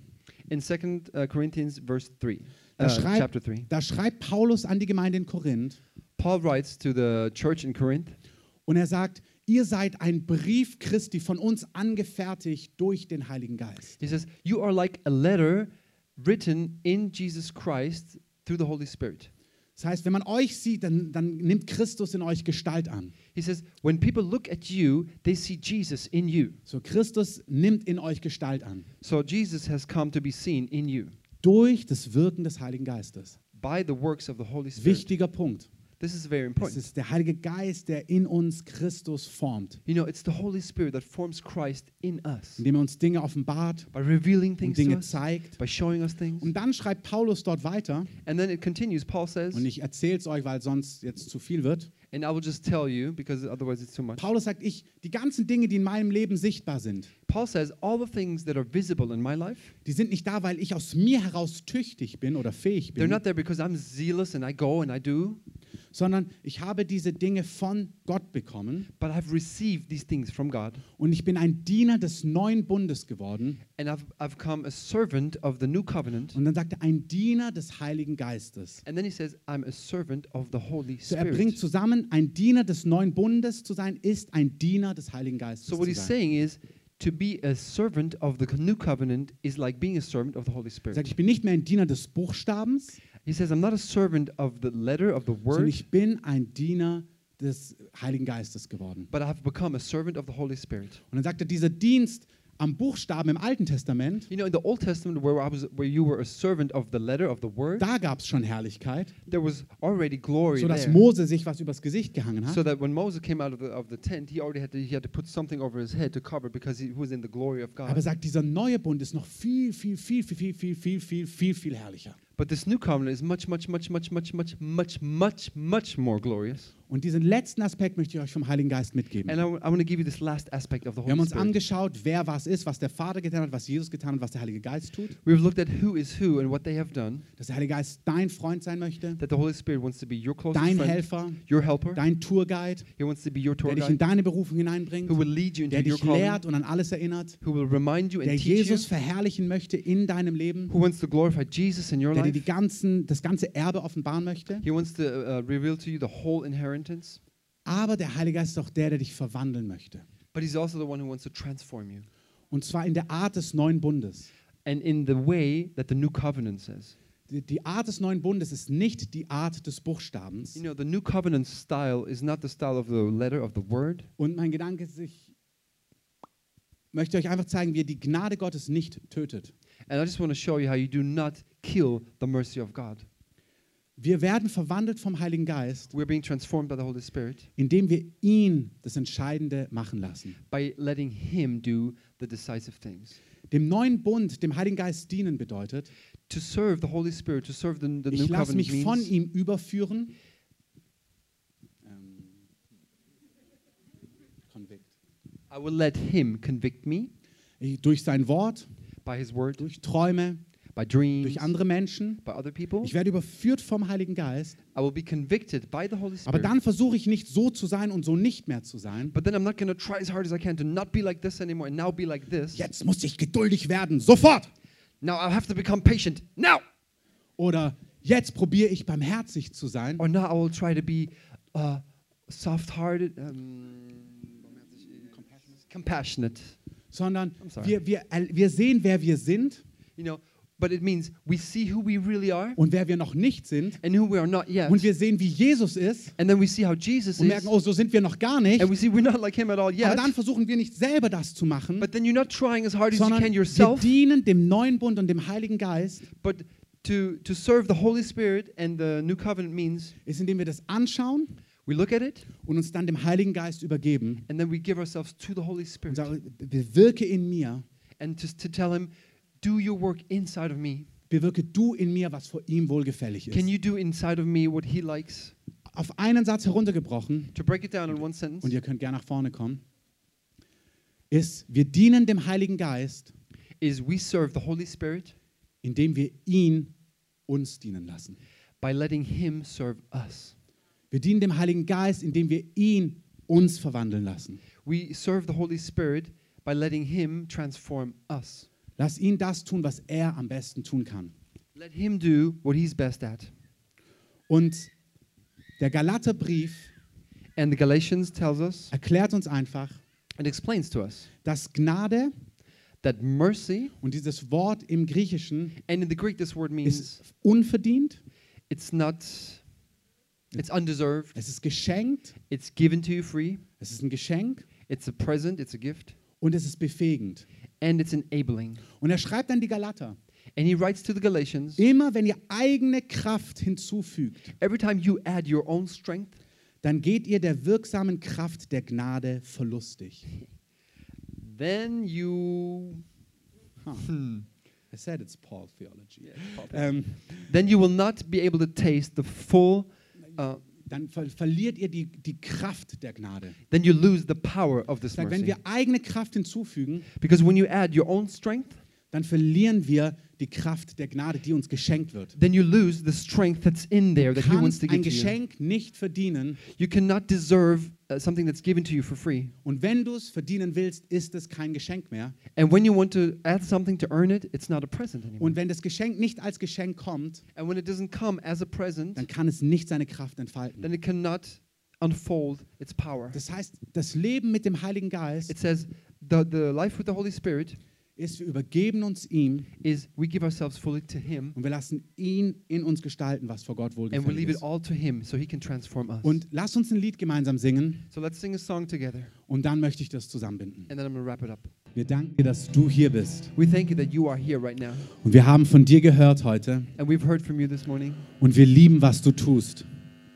[SPEAKER 2] In Second uh, Corinthians verse three,
[SPEAKER 1] da,
[SPEAKER 2] uh,
[SPEAKER 1] schreibt,
[SPEAKER 2] chapter three,
[SPEAKER 1] da schreibt Paulus an die Gemeinde in Korinth
[SPEAKER 2] Paul writes to the church in Corinth,
[SPEAKER 1] und er sagt, ihr seid ein Brief Christi von uns angefertigt durch den Heiligen Geist.
[SPEAKER 2] he says, "You are like a letter written in Jesus Christ through the Holy Spirit."
[SPEAKER 1] Das heißt, wenn man euch sieht, dann, dann nimmt Christus in euch Gestalt an.
[SPEAKER 2] He says, "When people look at you, they see Jesus in you."
[SPEAKER 1] So, Christus nimmt in euch Gestalt an.
[SPEAKER 2] So Jesus has come to be seen in you
[SPEAKER 1] Durch das Wirken des Heiligen Geistes.
[SPEAKER 2] by the works of the Holy Spirit.
[SPEAKER 1] Wichtiger Punkt.
[SPEAKER 2] This is very
[SPEAKER 1] Es
[SPEAKER 2] important.
[SPEAKER 1] ist der Heilige Geist, der in uns Christus formt,
[SPEAKER 2] You know, it's the Holy Spirit that forms Christ in us
[SPEAKER 1] indem er uns Dinge offenbart
[SPEAKER 2] by revealing
[SPEAKER 1] und
[SPEAKER 2] things to
[SPEAKER 1] Dinge
[SPEAKER 2] us,
[SPEAKER 1] zeigt.
[SPEAKER 2] by showing us things.
[SPEAKER 1] Und dann schreibt Paulus dort weiter,
[SPEAKER 2] And then it continues. Paul says,
[SPEAKER 1] und ich erzähle es euch, weil sonst jetzt zu viel wird.
[SPEAKER 2] and I will just tell you because otherwise it's too much.
[SPEAKER 1] Paulus sagt, ich, die ganzen Dinge, die in meinem Leben sichtbar sind,
[SPEAKER 2] Paul says, all the things that are visible in my life,
[SPEAKER 1] die sind nicht da, weil ich aus mir heraus tüchtig bin oder fähig
[SPEAKER 2] they're
[SPEAKER 1] bin,
[SPEAKER 2] not there because I'm zealous and I go and I do,
[SPEAKER 1] sondern ich habe diese Dinge von Gott bekommen
[SPEAKER 2] but I've received these things from God.
[SPEAKER 1] und ich bin ein Diener des neuen Bundes geworden.
[SPEAKER 2] And I've, I've become a servant of the new covenant.
[SPEAKER 1] Und dann sagt er, ein Diener des Heiligen Geistes.
[SPEAKER 2] And then he says, I'm a servant of the Holy
[SPEAKER 1] So er bringt
[SPEAKER 2] Spirit.
[SPEAKER 1] zusammen, ein Diener des neuen Bundes zu sein, ist ein Diener des Heiligen Geistes
[SPEAKER 2] So what he's saying is, to be a servant of the new covenant is like being a servant of the Holy
[SPEAKER 1] Er sagt,
[SPEAKER 2] Spirit.
[SPEAKER 1] ich bin nicht mehr ein Diener des Buchstabens,
[SPEAKER 2] He says, I'm not a servant of the letter of the
[SPEAKER 1] sondern
[SPEAKER 2] word,
[SPEAKER 1] ich bin ein Diener des Heiligen Geistes geworden.
[SPEAKER 2] but I've become a servant of the Holy Spirit.
[SPEAKER 1] Und dann sagt er, dieser Dienst am Buchstaben im Alten Testament,
[SPEAKER 2] You know, in the Old Testament, where I was, where you were a servant of the letter of the word,
[SPEAKER 1] da gab es schon Herrlichkeit,
[SPEAKER 2] there was already glory
[SPEAKER 1] sodass
[SPEAKER 2] there.
[SPEAKER 1] Mose sich was übers Gesicht gehangen
[SPEAKER 2] So
[SPEAKER 1] hat.
[SPEAKER 2] that when Moses came out of the, of the tent, he already had to, he had to put something over his head to cover because he was in the glory of
[SPEAKER 1] Aber er
[SPEAKER 2] God.
[SPEAKER 1] sagt, dieser neue Bund ist noch viel, viel, viel, viel, viel, viel, viel, viel, viel, viel herrlicher.
[SPEAKER 2] But this new covenant is much, much, much, much, much, much, much, much, much more glorious.
[SPEAKER 1] Und diesen letzten Aspekt möchte ich euch vom Heiligen Geist mitgeben.
[SPEAKER 2] And I, want to give you this last aspect of the
[SPEAKER 1] Wir haben
[SPEAKER 2] Holy
[SPEAKER 1] uns
[SPEAKER 2] Spirit.
[SPEAKER 1] angeschaut, wer was ist, was der Vater getan hat, was Jesus getan hat, was der Heilige Geist tut.
[SPEAKER 2] We've looked at who is who and what they have done.
[SPEAKER 1] Dass der Heilige Geist dein Freund sein möchte,
[SPEAKER 2] That the Holy Spirit wants to be your closest
[SPEAKER 1] dein
[SPEAKER 2] friend,
[SPEAKER 1] Helfer,
[SPEAKER 2] your helper.
[SPEAKER 1] dein Tourguide,
[SPEAKER 2] He wants to be your tour
[SPEAKER 1] der dich in deine Berufung hineinbringt,
[SPEAKER 2] who will lead you into
[SPEAKER 1] der
[SPEAKER 2] your
[SPEAKER 1] dich lehrt und an alles erinnert,
[SPEAKER 2] who will remind you
[SPEAKER 1] der
[SPEAKER 2] and you,
[SPEAKER 1] Jesus verherrlichen möchte in deinem Leben,
[SPEAKER 2] who wants to glorify Jesus in your
[SPEAKER 1] der dir
[SPEAKER 2] life.
[SPEAKER 1] die ganzen, das ganze Erbe offenbaren möchte.
[SPEAKER 2] He wants to uh, reveal to you the whole inheritance.
[SPEAKER 1] Aber der Heilige Geist ist auch der, der dich verwandeln möchte.
[SPEAKER 2] But he's also the one who wants to transform you.
[SPEAKER 1] Und zwar in der Art des neuen Bundes.
[SPEAKER 2] And in the way that the new covenant says.
[SPEAKER 1] Die, die Art des neuen Bundes ist nicht die Art des Buchstabens.
[SPEAKER 2] You know, the new covenant style is not the style of the letter of the word.
[SPEAKER 1] Und mein Gedanke ist, ich möchte euch einfach zeigen, wie ihr die Gnade Gottes nicht tötet.
[SPEAKER 2] And I just want to show you how you do not kill the mercy of God.
[SPEAKER 1] Wir werden verwandelt vom Heiligen Geist,
[SPEAKER 2] We're being transformed by the Holy Spirit
[SPEAKER 1] indem wir ihn das Entscheidende machen lassen.
[SPEAKER 2] by letting Him do the decisive things.
[SPEAKER 1] Dem neuen Bund, dem Heiligen Geist dienen bedeutet,
[SPEAKER 2] To serve the Holy Spirit, to serve the, the new
[SPEAKER 1] ich lasse mich von ihm überführen. Ähm, convict.
[SPEAKER 2] I will let Him convict me
[SPEAKER 1] Durch sein Wort,
[SPEAKER 2] by His word,
[SPEAKER 1] durch Träume,
[SPEAKER 2] by dreams,
[SPEAKER 1] durch andere Menschen.
[SPEAKER 2] by other people.
[SPEAKER 1] Ich werde überführt vom Heiligen Geist.
[SPEAKER 2] I will be convicted by the Holy
[SPEAKER 1] Aber
[SPEAKER 2] Spirit.
[SPEAKER 1] dann versuche ich nicht so zu sein und so nicht mehr zu sein.
[SPEAKER 2] But then I'm not going to try as hard as I can to not be like this anymore and now be like this.
[SPEAKER 1] Jetzt muss ich geduldig werden, sofort.
[SPEAKER 2] Now I have to become patient now.
[SPEAKER 1] Oder jetzt probiere ich barmherzig zu sein.
[SPEAKER 2] Or now I will try to be uh, soft-hearted, um, compassionate.
[SPEAKER 1] Sondern wir, wir, wir sehen, wer wir sind
[SPEAKER 2] You know, but it means we see who we really are
[SPEAKER 1] und wer wir noch nicht sind.
[SPEAKER 2] and who we are not yet.
[SPEAKER 1] Und wir sehen, wie Jesus ist
[SPEAKER 2] And then we see how Jesus
[SPEAKER 1] und
[SPEAKER 2] is,
[SPEAKER 1] merken, oh, so sind wir noch gar nicht.
[SPEAKER 2] and we see we're not like him at all
[SPEAKER 1] Aber
[SPEAKER 2] yet.
[SPEAKER 1] dann versuchen wir nicht selber das zu machen,
[SPEAKER 2] But then you're not trying as hard as you can
[SPEAKER 1] wir
[SPEAKER 2] yourself,
[SPEAKER 1] dienen dem neuen Bund und dem Heiligen Geist,
[SPEAKER 2] but to, to serve the Holy Spirit and the new covenant means
[SPEAKER 1] ist, indem wir das anschauen
[SPEAKER 2] we look at it
[SPEAKER 1] und uns dann dem Heiligen Geist übergeben
[SPEAKER 2] and then we give ourselves to the Holy
[SPEAKER 1] und
[SPEAKER 2] Spirit
[SPEAKER 1] sagen, bewirke in mir,
[SPEAKER 2] and just to tell him, do your work inside of me.
[SPEAKER 1] bewirke du in mir, was vor ihm wohlgefällig
[SPEAKER 2] Can
[SPEAKER 1] ist.
[SPEAKER 2] you do inside of me what he likes?
[SPEAKER 1] Auf einen Satz heruntergebrochen,
[SPEAKER 2] To break it down in one sentence,
[SPEAKER 1] und ihr könnt gerne nach vorne kommen, ist, wir dienen dem Heiligen Geist,
[SPEAKER 2] is we serve the Holy Spirit
[SPEAKER 1] indem wir ihn uns dienen lassen.
[SPEAKER 2] by letting him serve us.
[SPEAKER 1] Wir dienen dem Heiligen Geist, indem wir ihn uns verwandeln lassen.
[SPEAKER 2] We serve the Holy Spirit by letting him transform us.
[SPEAKER 1] Lass ihn das tun, was er am besten tun kann.
[SPEAKER 2] Let him do what he's best at.
[SPEAKER 1] Und der Galaterbrief
[SPEAKER 2] And the Galatians tells us
[SPEAKER 1] erklärt uns einfach,
[SPEAKER 2] and explains to us
[SPEAKER 1] dass Gnade
[SPEAKER 2] that mercy,
[SPEAKER 1] und dieses Wort im Griechischen
[SPEAKER 2] and in the Greek this word means
[SPEAKER 1] ist unverdient,
[SPEAKER 2] it's not, it's undeserved,
[SPEAKER 1] es ist geschenkt,
[SPEAKER 2] it's given to you free,
[SPEAKER 1] es ist ein Geschenk.
[SPEAKER 2] It's a present, it's a gift,
[SPEAKER 1] und es ist befähigend.
[SPEAKER 2] And it's enabling.
[SPEAKER 1] Und er schreibt an die Galater,
[SPEAKER 2] And he writes to the Galatians
[SPEAKER 1] immer wenn ihr eigene Kraft hinzufügt,
[SPEAKER 2] every time you add your own strength,
[SPEAKER 1] dann geht ihr der wirksamen Kraft der Gnade verlustig.
[SPEAKER 2] then you
[SPEAKER 1] Huh.
[SPEAKER 2] hmm,
[SPEAKER 1] I said it's Paul theology.
[SPEAKER 2] Paul.
[SPEAKER 1] Ähm,
[SPEAKER 2] then you will not be able to taste the full uh,
[SPEAKER 1] dann ver verliert ihr die, die Kraft der Gnade.
[SPEAKER 2] then you lose the power of this
[SPEAKER 1] sag, wenn
[SPEAKER 2] mercy.
[SPEAKER 1] wir eigene Kraft hinzufügen,
[SPEAKER 2] Because when you add your own strength,
[SPEAKER 1] dann verlieren wir die Kraft der Gnade, die uns geschenkt wird.
[SPEAKER 2] then you lose the strength that's in there that He wants to
[SPEAKER 1] ein
[SPEAKER 2] give you.
[SPEAKER 1] Geschenk nicht verdienen
[SPEAKER 2] You cannot deserve uh, something that's given to you for free.
[SPEAKER 1] und wenn du es verdienen willst, ist es kein Geschenk mehr.
[SPEAKER 2] And when you want to add something to earn it, it's not a present anymore.
[SPEAKER 1] Und wenn das Geschenk nicht als Geschenk kommt,
[SPEAKER 2] And when it doesn't come as a present,
[SPEAKER 1] dann kann es nicht seine Kraft entfalten.
[SPEAKER 2] then it cannot unfold its power.
[SPEAKER 1] Das heißt, das Leben mit dem Heiligen Geist
[SPEAKER 2] It says the, the life with the Holy Spirit
[SPEAKER 1] ist, wir übergeben uns ihm
[SPEAKER 2] is we give ourselves fully to Him
[SPEAKER 1] und wir lassen ihn in uns gestalten, was vor Gott
[SPEAKER 2] and we
[SPEAKER 1] wohlgefällig
[SPEAKER 2] leave it
[SPEAKER 1] ist.
[SPEAKER 2] all to Him so He can transform us.
[SPEAKER 1] Und lass uns ein Lied gemeinsam singen
[SPEAKER 2] So let's sing a song together
[SPEAKER 1] und dann möchte ich das zusammenbinden.
[SPEAKER 2] and then I'm to wrap it up.
[SPEAKER 1] Wir danken dir, dass du hier bist.
[SPEAKER 2] We thank you that you are here right now.
[SPEAKER 1] Und wir haben von dir gehört heute
[SPEAKER 2] And we've heard from you this morning
[SPEAKER 1] und wir lieben, was du tust.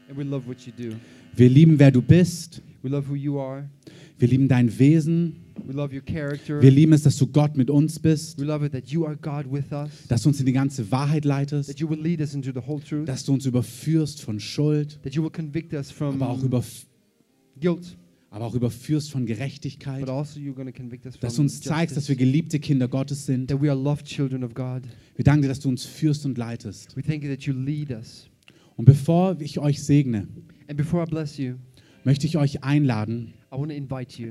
[SPEAKER 2] and we love what you do.
[SPEAKER 1] Wir lieben, wer du bist.
[SPEAKER 2] We love who you are.
[SPEAKER 1] Wir lieben dein Wesen.
[SPEAKER 2] We love your character.
[SPEAKER 1] Wir lieben es, dass du Gott mit uns bist,
[SPEAKER 2] We love it that you are God with us.
[SPEAKER 1] dass du uns in die ganze Wahrheit leitest,
[SPEAKER 2] That you will lead us into the whole truth.
[SPEAKER 1] dass du uns überführst von Schuld,
[SPEAKER 2] That you will convict us from
[SPEAKER 1] aber auch, über,
[SPEAKER 2] guilt.
[SPEAKER 1] aber auch überführst von Gerechtigkeit,
[SPEAKER 2] But also you're going to convict us
[SPEAKER 1] dass du
[SPEAKER 2] from
[SPEAKER 1] uns zeigst, dass wir geliebte Kinder Gottes sind. Wir danken dir, dass du uns führst und leitest.
[SPEAKER 2] We thank you that you lead us.
[SPEAKER 1] Und bevor ich euch segne,
[SPEAKER 2] you,
[SPEAKER 1] möchte ich euch einladen,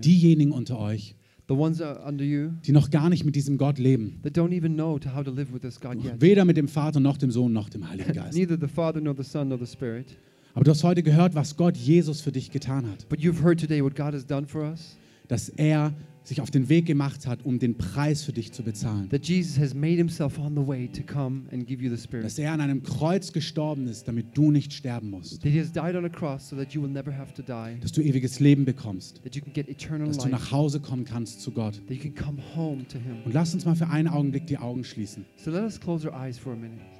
[SPEAKER 1] diejenigen unter euch, die noch gar nicht mit diesem Gott leben, weder mit dem Vater noch dem Sohn noch dem Heiligen Geist. Aber du hast heute gehört, was Gott Jesus für dich getan hat.
[SPEAKER 2] But you've heard today what God has done for us.
[SPEAKER 1] Dass er sich auf den Weg gemacht hat, um den Preis für dich zu bezahlen.
[SPEAKER 2] That Jesus has made himself on the way to come and give you the Spirit.
[SPEAKER 1] Dass er an einem Kreuz gestorben ist, damit du nicht sterben musst.
[SPEAKER 2] That he has died on a cross so that you will never have to die.
[SPEAKER 1] Dass du ewiges Leben bekommst.
[SPEAKER 2] That you can get eternal
[SPEAKER 1] Dass du nach Hause kommen kannst zu Gott.
[SPEAKER 2] That you can come home to him.
[SPEAKER 1] Und lass uns mal für einen Augenblick die Augen schließen.
[SPEAKER 2] So let us close our eyes for a minute.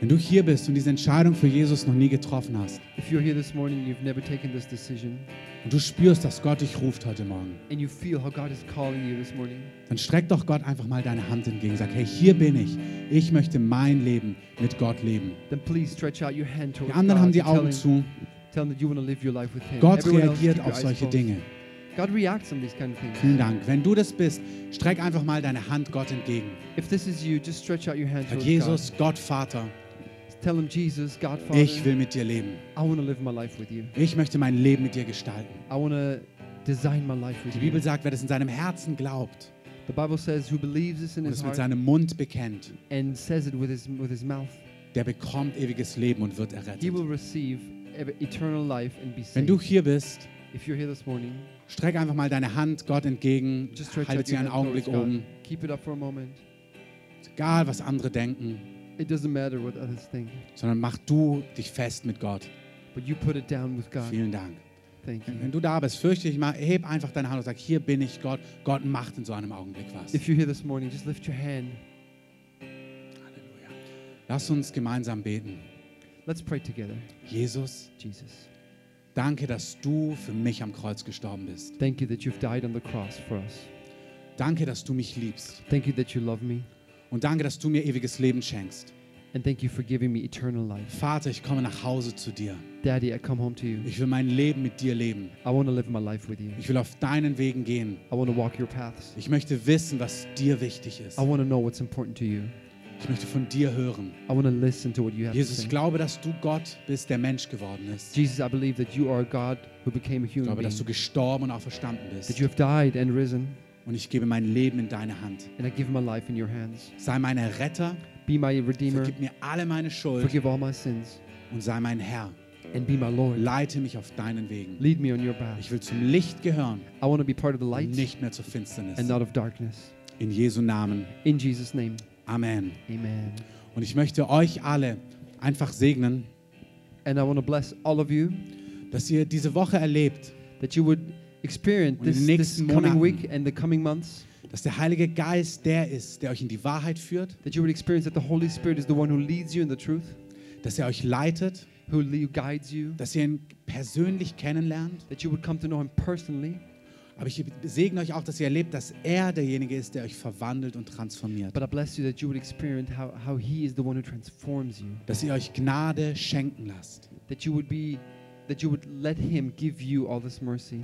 [SPEAKER 1] Wenn du hier bist und diese Entscheidung für Jesus noch nie getroffen hast
[SPEAKER 2] If you're here this morning and you've never taken this decision
[SPEAKER 1] und du spürst, dass Gott dich ruft heute Morgen,
[SPEAKER 2] and you feel how God is calling you this morning,
[SPEAKER 1] dann streck doch Gott einfach mal deine Hand entgegen. Sag, hey, hier bin ich. Ich möchte mein Leben mit Gott leben.
[SPEAKER 2] then please stretch out your hand
[SPEAKER 1] Die anderen haben
[SPEAKER 2] God.
[SPEAKER 1] die
[SPEAKER 2] and tell
[SPEAKER 1] Augen zu.
[SPEAKER 2] tell him that you want to live your life with him.
[SPEAKER 1] Gott
[SPEAKER 2] Everyone
[SPEAKER 1] reagiert auf solche. Dinge.
[SPEAKER 2] God reacts on these kind of things.
[SPEAKER 1] Vielen Dank. Wenn du das bist, streck einfach mal deine Hand Gott entgegen.
[SPEAKER 2] If this is you, just stretch out your hand
[SPEAKER 1] Jesus, Gott, Vater,
[SPEAKER 2] God. Tell him, Jesus, God, Father,
[SPEAKER 1] ich will mit dir leben.
[SPEAKER 2] I want to live my life with you.
[SPEAKER 1] Ich möchte mein Leben mit dir gestalten.
[SPEAKER 2] I want to design my life with
[SPEAKER 1] Die
[SPEAKER 2] you.
[SPEAKER 1] Bibel sagt, wer das in seinem Herzen glaubt
[SPEAKER 2] The Bible says, who believes this in
[SPEAKER 1] und
[SPEAKER 2] his
[SPEAKER 1] es mit
[SPEAKER 2] heart
[SPEAKER 1] seinem Mund bekennt,
[SPEAKER 2] and says it with his, with his mouth,
[SPEAKER 1] der bekommt ewiges Leben und wird
[SPEAKER 2] he
[SPEAKER 1] errettet.
[SPEAKER 2] will receive ev- eternal life and be
[SPEAKER 1] Wenn du
[SPEAKER 2] saved.
[SPEAKER 1] hier bist,
[SPEAKER 2] If you're here this morning,
[SPEAKER 1] streck einfach mal deine Hand Gott entgegen, halte sie einen Augenblick
[SPEAKER 2] God.
[SPEAKER 1] oben.
[SPEAKER 2] Keep it up for a moment.
[SPEAKER 1] Egal, was andere denken,
[SPEAKER 2] It doesn't matter what others think,
[SPEAKER 1] sondern mach du dich fest mit Gott.
[SPEAKER 2] but you put it down with God.
[SPEAKER 1] Vielen Dank.
[SPEAKER 2] Thank you.
[SPEAKER 1] wenn du da bist, fürchte dich mal, heb einfach deine Hand und sag, hier bin ich Gott. Gott macht in so einem Augenblick was.
[SPEAKER 2] If you're here this morning, just lift your hand.
[SPEAKER 1] Halleluja. Lass uns gemeinsam beten.
[SPEAKER 2] Let's pray together.
[SPEAKER 1] Jesus,
[SPEAKER 2] Jesus,
[SPEAKER 1] danke, dass du für mich am Kreuz gestorben bist.
[SPEAKER 2] thank you that you've died on the cross for us.
[SPEAKER 1] Danke, dass du mich liebst.
[SPEAKER 2] Thank you that you love me.
[SPEAKER 1] Und danke, dass du mir ewiges Leben schenkst.
[SPEAKER 2] And thank you for giving me eternal life.
[SPEAKER 1] Vater, ich komme nach Hause zu dir.
[SPEAKER 2] Daddy, I come home to you.
[SPEAKER 1] Ich will mein Leben mit dir leben.
[SPEAKER 2] I want to live my life with you.
[SPEAKER 1] Ich will auf deinen Wegen gehen.
[SPEAKER 2] I want to walk your paths.
[SPEAKER 1] Ich möchte wissen, was dir wichtig ist.
[SPEAKER 2] I want to know what's important to you.
[SPEAKER 1] Ich möchte von dir hören.
[SPEAKER 2] I want to listen to what you have
[SPEAKER 1] Jesus,
[SPEAKER 2] to
[SPEAKER 1] ich glaube, dass du Gott bist, der Mensch geworden ist.
[SPEAKER 2] Jesus, I believe that you are a God who became a
[SPEAKER 1] Ich
[SPEAKER 2] human
[SPEAKER 1] glaube, dass du gestorben und auch verstanden
[SPEAKER 2] That
[SPEAKER 1] bist.
[SPEAKER 2] you have died and risen.
[SPEAKER 1] Und ich gebe mein Leben in deine Hand.
[SPEAKER 2] And I give my life in your hands.
[SPEAKER 1] Sei mein Retter,
[SPEAKER 2] Be my Redeemer.
[SPEAKER 1] vergib mir alle meine Schuld
[SPEAKER 2] Forgive all my sins.
[SPEAKER 1] und sei mein Herr.
[SPEAKER 2] And be my Lord.
[SPEAKER 1] Leite mich auf deinen Wegen.
[SPEAKER 2] Lead me on your path.
[SPEAKER 1] Ich will zum Licht gehören,
[SPEAKER 2] I want to be part of the light
[SPEAKER 1] nicht mehr zur Finsternis.
[SPEAKER 2] and not of darkness.
[SPEAKER 1] In Jesu Namen.
[SPEAKER 2] In Jesus' name,
[SPEAKER 1] Amen.
[SPEAKER 2] amen.
[SPEAKER 1] Und ich möchte euch alle einfach segnen,
[SPEAKER 2] And I want to bless all of you
[SPEAKER 1] dass ihr diese Woche erlebt,
[SPEAKER 2] that you would experience this, this coming
[SPEAKER 1] Monaten.
[SPEAKER 2] week and the coming months,
[SPEAKER 1] dass der Heilige Geist der ist, der euch in die Wahrheit führt,
[SPEAKER 2] that you would experience that the Holy Spirit is the one who leads you in the truth,
[SPEAKER 1] dass er euch leitet,
[SPEAKER 2] who guides you,
[SPEAKER 1] dass ihr ihn persönlich kennenlernt.
[SPEAKER 2] that you would come to know Him personally.
[SPEAKER 1] Aber ich segne euch auch, dass ihr erlebt, dass er derjenige ist, der euch verwandelt und transformiert.
[SPEAKER 2] But I bless you that you how, how He is the one who transforms you,
[SPEAKER 1] Dass ihr euch Gnade schenken lasst.
[SPEAKER 2] that you would be, that you would let Him give you all this mercy,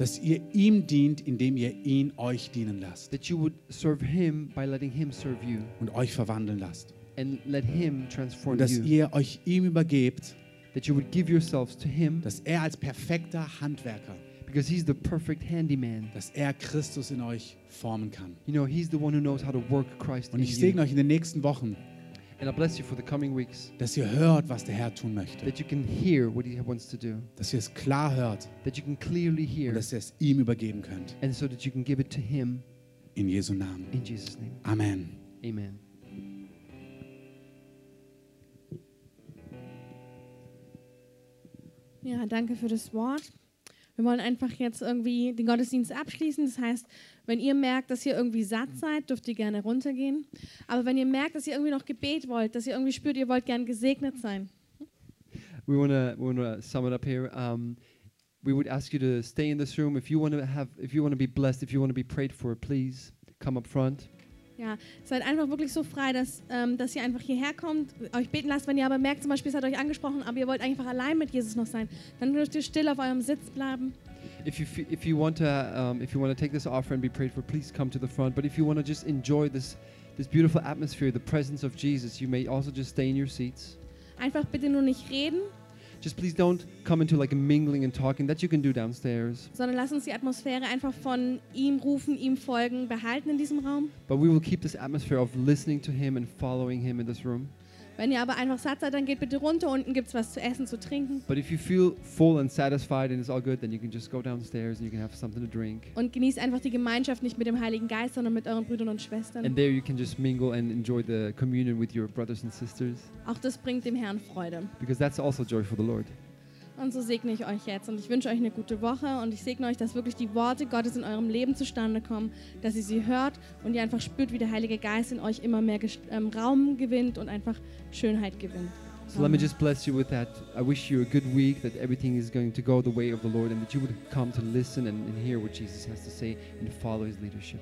[SPEAKER 1] Dass ihr ihm dient, indem ihr ihn euch dienen lasst.
[SPEAKER 2] That you would serve Him by letting Him serve you,
[SPEAKER 1] und euch verwandeln lasst.
[SPEAKER 2] and let Him transform
[SPEAKER 1] Und dass
[SPEAKER 2] you,
[SPEAKER 1] ihr euch ihm übergebt,
[SPEAKER 2] that you would give yourselves to Him,
[SPEAKER 1] dass er als perfekter Handwerker,
[SPEAKER 2] because He's the perfect handyman.
[SPEAKER 1] dass er Christus in euch formen kann.
[SPEAKER 2] You know, He's the one who knows how to work Christ
[SPEAKER 1] Und ich segne euch in den nächsten Wochen, dass ihr hört, was der Herr tun möchte.
[SPEAKER 2] that you can hear what He wants to do,
[SPEAKER 1] Dass ihr es klar hört
[SPEAKER 2] that you can clearly
[SPEAKER 1] und
[SPEAKER 2] hear,
[SPEAKER 1] dass ihr es ihm übergeben könnt.
[SPEAKER 2] and so that you can give it to Him
[SPEAKER 1] In Jesu Namen.
[SPEAKER 2] in Jesus' name.
[SPEAKER 1] Amen.
[SPEAKER 2] Amen.
[SPEAKER 3] Ja, danke für das Wort. Wir wollen einfach jetzt irgendwie den Gottesdienst abschließen. Das heißt, wenn ihr merkt, dass ihr irgendwie satt seid, dürft ihr gerne runtergehen. Aber wenn ihr merkt, dass ihr irgendwie noch Gebet wollt, dass ihr irgendwie spürt, ihr wollt gern gesegnet sein,
[SPEAKER 2] We want to we want to sum it up here. Um, we would ask you to stay in this room if you want to have if you want to be blessed, if you want to be prayed for, please come up front.
[SPEAKER 3] Ja, seid einfach wirklich so frei, dass, ähm, dass ihr einfach hierher kommt, euch beten lasst. Wenn ihr aber merkt, zum Beispiel, es hat euch angesprochen, aber ihr wollt einfach allein mit Jesus noch sein, dann dürft ihr still auf eurem Sitz bleiben.
[SPEAKER 2] If you if you want to um, if you want to take this offer and be prayed for, please come to the front. But if you want to just enjoy this this beautiful atmosphere, the presence of Jesus, you may also just stay in your seats.
[SPEAKER 3] Einfach bitte nur nicht reden,
[SPEAKER 2] Just please don't come into like a mingling and talking. That you can do downstairs.
[SPEAKER 3] sondern lasst uns die Atmosphäre einfach von ihm rufen, ihm folgen, behalten in diesem Raum.
[SPEAKER 2] But we will keep this atmosphere of listening to Him and following Him in this room.
[SPEAKER 3] Wenn ihr aber einfach satt seid, dann geht bitte runter. Unten gibt es was zu essen, zu trinken.
[SPEAKER 2] But if you feel full and satisfied and it's all good, then you can just go downstairs and you can have something to drink.
[SPEAKER 3] Und genießt einfach die Gemeinschaft nicht mit dem Heiligen Geist, sondern mit euren Brüdern und Schwestern.
[SPEAKER 2] And there you can just mingle and enjoy the communion with your brothers and sisters
[SPEAKER 3] Auch das bringt dem Herrn Freude.
[SPEAKER 2] because that's also joy for the Lord.
[SPEAKER 3] Und so segne ich euch jetzt. Und ich wünsche euch eine gute Woche. Und ich segne euch, dass wirklich die Worte Gottes in eurem Leben zustande kommen, dass ihr sie hört und ihr einfach spürt, wie der Heilige Geist in euch immer mehr ähm, Raum gewinnt und einfach Schönheit gewinnt.
[SPEAKER 2] So let me just bless you with that. I wish you a good week, that everything is going to go the way of the Lord, and that you would come to listen and, and hear what Jesus has to say and follow his leadership.